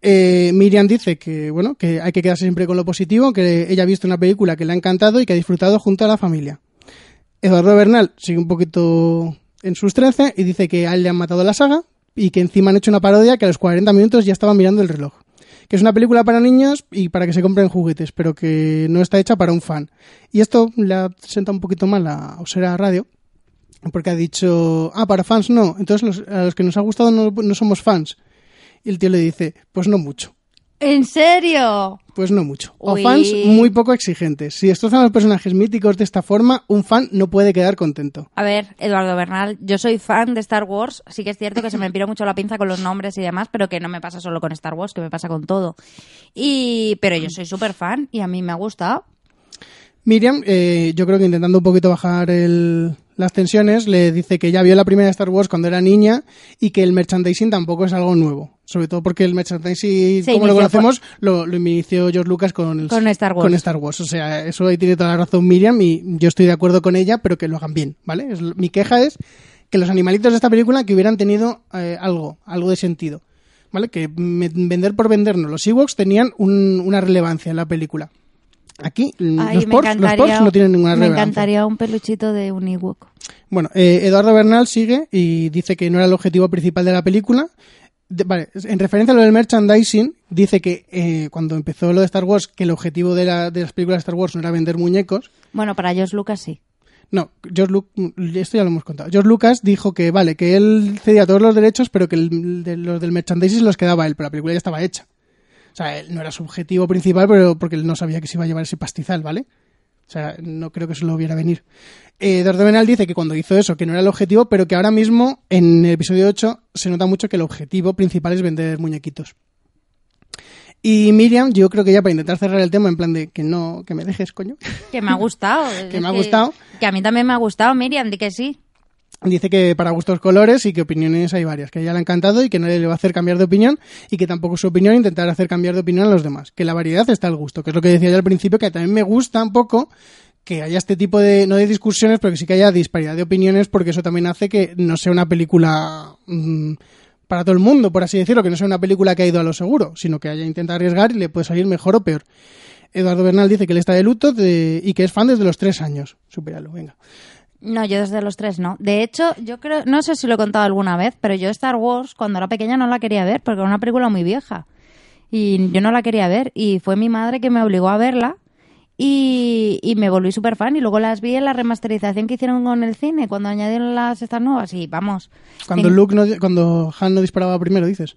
Eh, Miriam dice que, bueno, que hay que quedarse siempre con lo positivo, que ella ha visto una película que le ha encantado y que ha disfrutado junto a la familia. Eduardo Bernal sigue un poquito en sus 13 y dice que a él le han matado la saga y que encima han hecho una parodia que a los 40 minutos ya estaban mirando el reloj. Que es una película para niños y para que se compren juguetes, pero que no está hecha para un fan. Y esto le ha sentado un poquito mal a Osera Radio, porque ha dicho, ah, para fans no, entonces los- a los que nos ha gustado no, no somos fans. Y el tío le dice, pues no mucho. ¿En serio? Pues no mucho. O Uy. fans muy poco exigentes. Si destrozan a los personajes míticos de esta forma, un fan no puede quedar contento. A ver, Eduardo Bernal, yo soy fan de Star Wars. Sí que es cierto que se me pira mucho la pinza con los nombres y demás, pero que no me pasa solo con Star Wars, que me pasa con todo. Y, pero yo soy súper fan y a mí me ha gustado. Miriam, eh, yo creo que intentando un poquito bajar el- las tensiones, le dice que ya vio la primera Star Wars cuando era niña y que el merchandising tampoco es algo nuevo. Sobre todo porque el merchandising, como lo conocemos, lo, lo inició George Lucas con, el- Con Star Wars. con Star Wars. O sea, eso ahí tiene toda la razón Miriam y yo estoy de acuerdo con ella, pero que lo hagan bien, ¿vale? Es- mi queja es que los animalitos de esta película que hubieran tenido eh, algo, algo de sentido, ¿vale? Que me- vender por vendernos. Los Ewoks tenían un- una relevancia en la película. Aquí Ay, los, me porks no tienen ninguna me relevancia. encantaría un peluchito de un Ewok. Bueno, eh, Eduardo Bernal sigue y dice que no era el objetivo principal de la película. De- vale, en referencia a lo del merchandising, dice que eh, cuando empezó lo de Star Wars, que el objetivo de, la- de las películas de Star Wars no era vender muñecos. Bueno, para George Lucas sí. No, George Lu- esto ya lo hemos contado. George Lucas dijo que vale, que él cedía todos los derechos, pero que el- de los del merchandising se los quedaba él, pero la película ya estaba hecha. O sea, él no era su objetivo principal, pero porque él no sabía que se iba a llevar ese pastizal, ¿vale? O sea, no creo que se lo viera venir. Eh, Eduardo Benal dice que cuando hizo eso, que no era el objetivo, pero que ahora mismo, en el episodio 8, se nota mucho que el objetivo principal es vender muñequitos. Y Miriam, yo creo que ya para intentar cerrar el tema, en plan de que no, que me dejes, coño, Que me ha gustado. [laughs] Que me ha gustado. Que a mí también me ha gustado, Miriam, di que sí. Dice que para gustos colores y que opiniones hay varias, que ella le ha encantado y que nadie le va a hacer cambiar de opinión y que tampoco su opinión intentar hacer cambiar de opinión a los demás, que la variedad está al gusto, que es lo que decía yo al principio, que también me gusta un poco que haya este tipo de, no de discusiones, pero que sí que haya disparidad de opiniones, porque eso también hace que no sea una película mm, para todo el mundo, por así decirlo, que no sea una película que ha ido a lo seguro, sino que haya intentado arriesgar y le puede salir mejor o peor. Eduardo Bernal dice que él está de luto de- y que es fan desde los tres años. Supéralo, venga. No, yo desde los tres no. De hecho, yo creo, no sé si lo he contado alguna vez, pero yo Star Wars cuando era pequeña no la quería ver porque era una película muy vieja. Y yo no la quería ver y fue mi madre que me obligó a verla y, y me volví súper fan y luego las vi en la remasterización que hicieron con el cine cuando añadieron las estas nuevas y vamos. Cuando en- Luke no, cuando Han no disparaba primero, dices.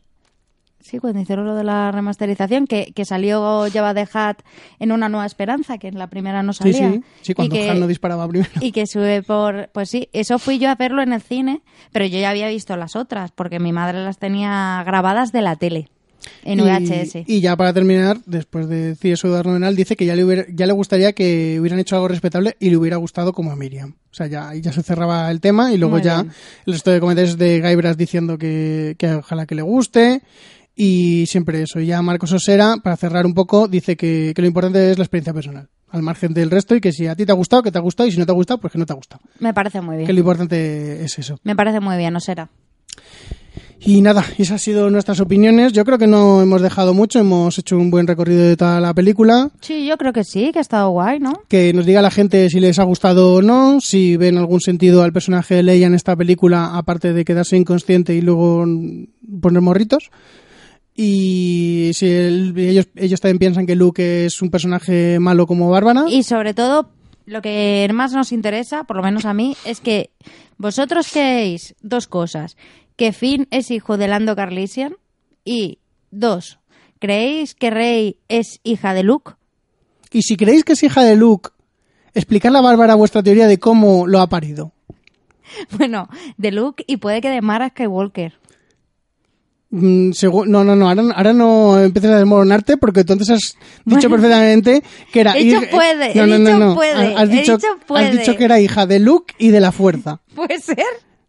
Sí, cuando hicieron lo de la remasterización, que, que salió Java de Hat en Una Nueva Esperanza, que en la primera no salía. sí, sí, cuando y que, Han no disparaba primero. Y que sube por... Pues sí, eso fui yo a verlo en el cine, pero yo ya había visto las otras, porque mi madre las tenía grabadas de la tele, en Y- VHS. Y, ya para terminar, después de decir eso de Arnold dice que ya le, hubiera- ya le gustaría que hubieran hecho algo respetable y le hubiera gustado como a Miriam. O sea, ya, ya se cerraba el tema y luego Muy ya bien. el resto de comentarios de Gaibras diciendo que, que ojalá que le guste. Y siempre eso. Y ya Marcos Osera, para cerrar un poco, dice que, que lo importante es la experiencia personal. Al margen del resto y que si a ti te ha gustado, que te ha gustado y si no te ha gustado, pues que no te ha gustado. Me parece muy Que bien. lo importante es eso. Me parece muy bien, no será. Y nada, esas han sido nuestras opiniones. Yo creo que no hemos dejado mucho, hemos hecho un buen recorrido de toda la película. Sí, yo creo que sí, que ha estado guay, ¿no? Que nos diga la gente si les ha gustado o no, si ven algún sentido al personaje de Leia en esta película, aparte de quedarse inconsciente y luego poner morritos. Y si el- ellos, ellos también piensan que Luke es un personaje malo como Bárbara. Y sobre todo, lo que más nos interesa, por lo menos a mí, es que vosotros creéis dos cosas. Que Finn es hijo de Lando Carlisian y dos, ¿creéis que Rey es hija de Luke? Y si creéis que es hija de Luke, explicarle a Bárbara vuestra teoría de cómo lo ha parido. [laughs] Bueno, de Luke y puede que de Mara Skywalker. Mm, no, no, no, ahora, ahora no empieces a desmoronarte porque tú antes has dicho Bueno. perfectamente que era dicho puede, no, no, no, dicho no. puede, Has dicho, has dicho que era hija de Luke y de la fuerza. [laughs] Puede ser,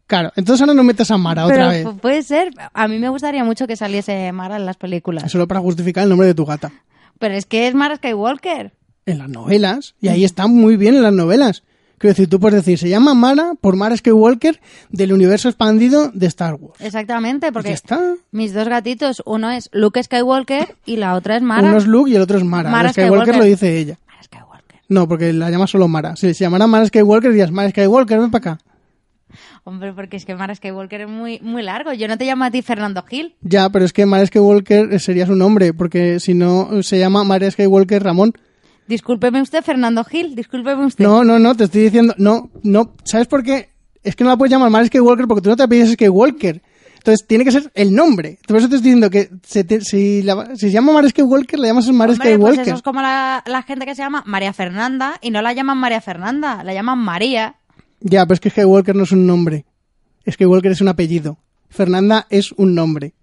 Claro, entonces ahora no metas a Mara otra vez. pu- puede ser. A mí me gustaría mucho que saliese Mara en las películas. Solo para justificar el nombre de tu gata. Pero es que es Mara Skywalker. En las novelas. Y ahí está muy bien en las novelas. Quiero decir, tú puedes decir, se llama Mara por Mara Skywalker del universo expandido de Star Wars. Exactamente, porque está. mis dos gatitos, uno es Luke Skywalker y la otra es Mara. Uno es Luke y el otro es Mara. Mara Skywalker, Skywalker. lo dice ella. Mara Skywalker. No, porque la llama solo Mara. Si se llamara Mara Skywalker, dirías, Mara Skywalker, ven para acá. Hombre, porque es que Mara Skywalker es muy, muy largo. Yo no te llamo a ti Fernando Gil. Ya, pero es que Mara Skywalker sería su nombre, porque si no se llama María Skywalker Ramón. Discúlpeme usted, Fernando Gil, discúlpeme usted. No, no, no, te estoy diciendo, no, no, ¿sabes por qué? Es que no la puedes llamar Mara Skywalker porque tú no te apellidas Skywalker. Entonces tiene que ser el nombre. Por eso te estoy diciendo que se te- si, la- si se llama Mara Skywalker, la llamas Mara Hombre, pues Skywalker. eso es como la, la gente que se llama María Fernanda y no la llaman María Fernanda, la llaman María. Ya, pero es que Skywalker no es un nombre. Skywalker es un apellido. Fernanda es un nombre.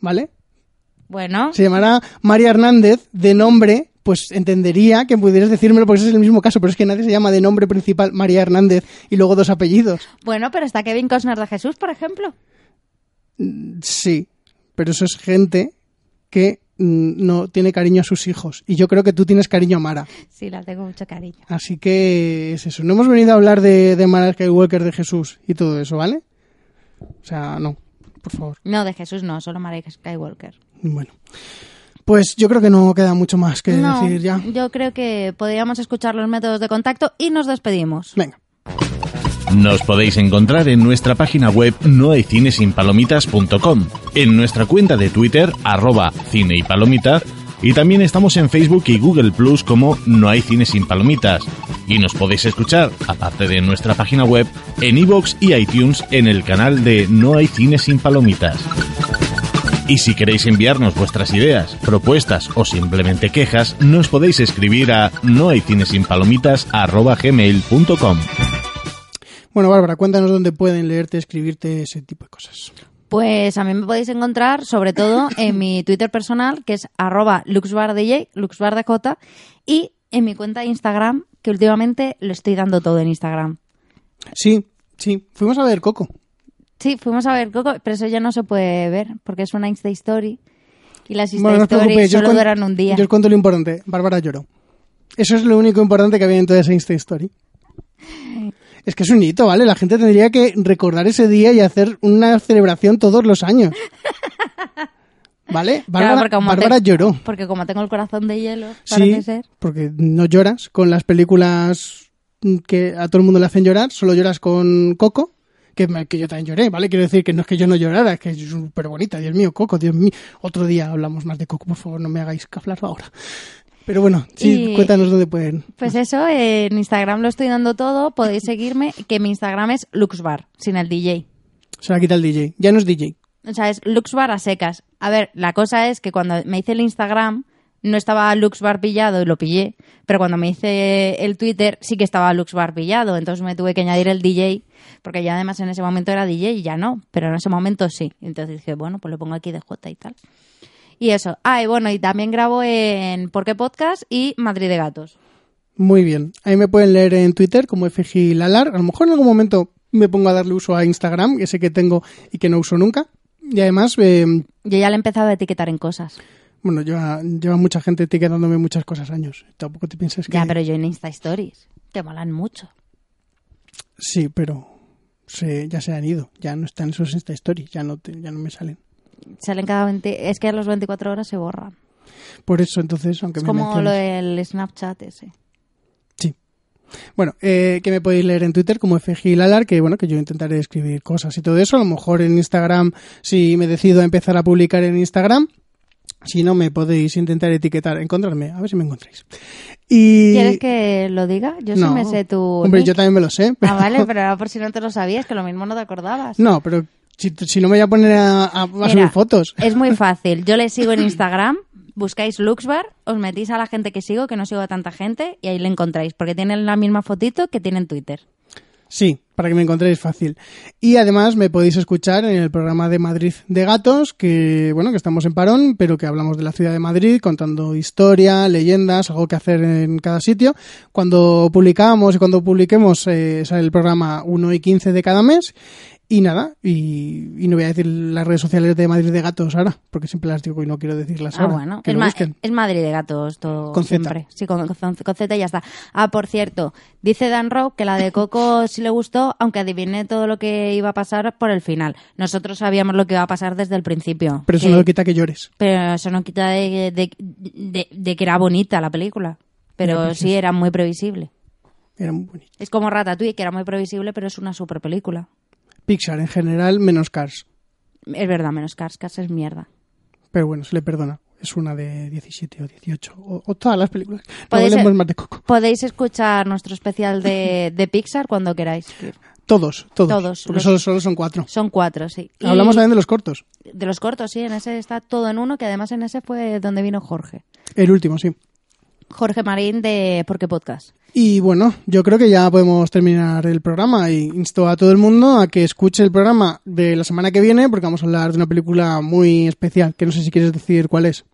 ¿Vale? Bueno, se llamara María Hernández de nombre, pues entendería que pudieras decírmelo porque ese es el mismo caso, pero es que nadie se llama de nombre principal María Hernández y luego dos apellidos. bueno, pero está Kevin Costner de Jesús, por ejemplo. Sí, pero eso es gente que mm, no tiene cariño a sus hijos. Y yo creo que tú tienes cariño a Mara. Sí, la tengo mucho cariño. Así que es eso. No hemos venido a hablar de, de Mara Skywalker, de Jesús y todo eso, ¿vale? O sea, no, por favor. No, de Jesús no, solo María Skywalker. Bueno. Pues yo creo que no queda mucho más que no, decir ya. yo creo que podríamos escuchar los métodos de contacto y nos despedimos. Venga. Nos podéis encontrar en nuestra página web nohaycinesinpalomitas.com, en nuestra cuenta de Twitter, arroba cine y palomitas, y también estamos en Facebook y Google Plus como No hay cine sin palomitas. Y nos podéis escuchar, aparte de nuestra página web, en iVoox y iTunes en el canal de No hay cine sin palomitas. Y si queréis enviarnos vuestras ideas, propuestas o simplemente quejas, nos podéis escribir a nohaycinesinpalomitas.gmail.com Bueno, Bárbara, cuéntanos dónde pueden leerte, escribirte ese tipo de cosas. Pues a mí me podéis encontrar sobre todo en mi Twitter personal, que es arroba luxbardj, luxbardj, y en mi cuenta de Instagram, que últimamente lo estoy dando todo en Instagram. Sí, sí. Fuimos a ver Coco. Sí, fuimos a ver Coco, pero eso ya no se puede ver, porque es una Insta Story. Y las Insta Bueno, Stories solo cuen- duran un día. Yo os cuento lo importante. Bárbara lloró. Eso es lo único importante que había en toda esa Insta Story. [laughs] Es que es un hito, ¿vale? La gente tendría que recordar ese día y hacer una celebración todos los años. [laughs] ¿Vale? Bárbara, Claro, Bárbara te- lloró. Porque como tengo el corazón de hielo, parece Sí, ser. porque no lloras con las películas que a todo el mundo le hacen llorar, solo lloras con Coco, que, yo también lloré, ¿vale? Quiero decir que no es que yo no llorara, es que es súper bonita, Dios mío, Coco, Dios mío. Otro día hablamos más de Coco, por favor, no me hagáis hablar ahora. Pero bueno, sí, Y- cuéntanos dónde pueden. Pues eso, en Instagram lo estoy dando todo, podéis seguirme, que mi Instagram es luxbar, sin el DJ. Se la quita el DJ. Ya no es DJ. O sea, es luxbar a secas. A ver, la cosa es que cuando me hice el Instagram no estaba luxbar pillado y lo pillé, pero cuando me hice el Twitter sí que estaba luxbar pillado, entonces me tuve que añadir el DJ, porque ya además en ese momento era DJ y ya no, pero en ese momento sí. Entonces dije, bueno, pues lo pongo aquí de J y tal. Y eso. Ah, y bueno, y también grabo en Porque Podcast y Madrid de Gatos. Muy bien. Ahí me pueden leer en Twitter como FG Lalar. A lo mejor en algún momento me pongo a darle uso a Instagram, que sé que tengo y que no uso nunca. Y además, eh, Yo ya le he empezado a etiquetar en cosas. Bueno, lleva, lleva mucha gente etiquetándome muchas cosas años. Tampoco te pienses que... Ya, pero yo en Insta Stories, que molan mucho. Sí, pero se, ya se han ido. Ya no están esos Insta Stories. Ya no, te- ya no me salen. Salen cada 20... Es que a las 24 horas se borran. Por eso, entonces, aunque Es me como menciones- lo del Snapchat ese. Sí. Bueno, eh, que me podéis leer en Twitter como FG Lalar, que bueno, que yo intentaré escribir cosas y todo eso. A lo mejor en Instagram, si me decido a empezar a publicar en Instagram. Si no, me podéis intentar etiquetar, encontrarme, a ver si me encontráis. Y... ¿Quieres que lo diga? Yo sí No. me sé tu... Hombre, nick. yo también me lo sé. pero- Ah, vale, pero era por si no te lo sabías, que lo mismo no te acordabas. No, pero si, si no me voy a poner a, a- a Mira, subir fotos. Es muy [laughs] fácil. Yo le sigo en Instagram, buscáis Luxbar, os metís a la gente que sigo, que no sigo a tanta gente, y ahí le encontráis, porque tienen la misma fotito que tiene en Twitter. Sí, para que me encontréis fácil. Y además me podéis escuchar en el programa de Madrid de Gatos, que bueno, que estamos en parón, pero que hablamos de la ciudad de Madrid, contando historia, leyendas, algo que hacer en cada sitio. Cuando publicamos y cuando publiquemos eh, sale el programa 1 y 15 de cada mes. Y nada, y, y no voy a decir las redes sociales de Madrid de Gatos ahora, porque siempre las digo y no quiero decirlas Ah, ahora. bueno. que Es, lo ma- busquen. es Madrid de gatos todo Con siempre. Sí, con, con- con Z ya está. Ah, por cierto, dice Dan Rowe que la de Coco [laughs] sí le gustó, aunque adiviné todo lo que iba a pasar por el final. Nosotros sabíamos lo que iba a pasar desde el principio. Pero eso Que- no quita que llores. pero eso no quita de, de- de- de que era bonita la película. Pero sí era muy previsible. Era muy bonito. Es como Ratatouille, que era muy previsible, pero es una super película. Pixar en general, menos Cars. Es verdad, menos Cars. Cars es mierda. Pero bueno, se le perdona. Es una de 17 o 18. O, o todas las películas. Podéis- hablemos más de Coco. Podéis escuchar nuestro especial de, [laughs] de Pixar cuando queráis. Todos, todos. Todos, Porque los- solo, solo son cuatro. Son cuatro, sí. Y Hablamos también de los cortos. de los cortos, sí. En ese está todo en uno, que además en ese fue donde vino Jorge. El último, sí. Jorge Marín de Porque Podcast. Y bueno, yo creo que ya podemos terminar el programa y insto a todo el mundo a que escuche el programa de la semana que viene porque vamos a hablar de una película muy especial, que no sé si quieres decir cuál es.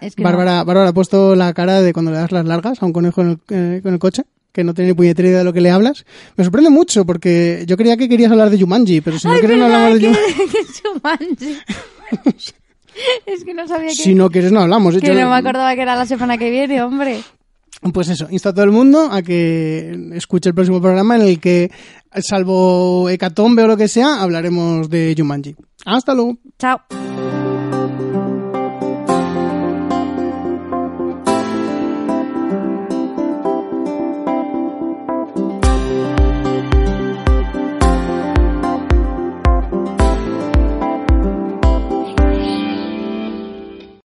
Es que no- Bárbara, Bárbara ha puesto la cara de cuando le das las largas a un conejo en el, eh, con el coche, que no tiene ni puñetera idea de lo que le hablas. Me sorprende mucho porque yo creía que querías hablar de Jumanji, pero si no Ay, quieres no hablamos de Jumanji. [laughs] es que no sabía que, Si no quieres, no hablamos. que Yo- no me acordaba que era la semana que viene, hombre. Pues eso, insto a todo el mundo a que escuche el próximo programa en el que, salvo Hecatombe o lo que sea, hablaremos de Jumanji. Hasta luego. Chao.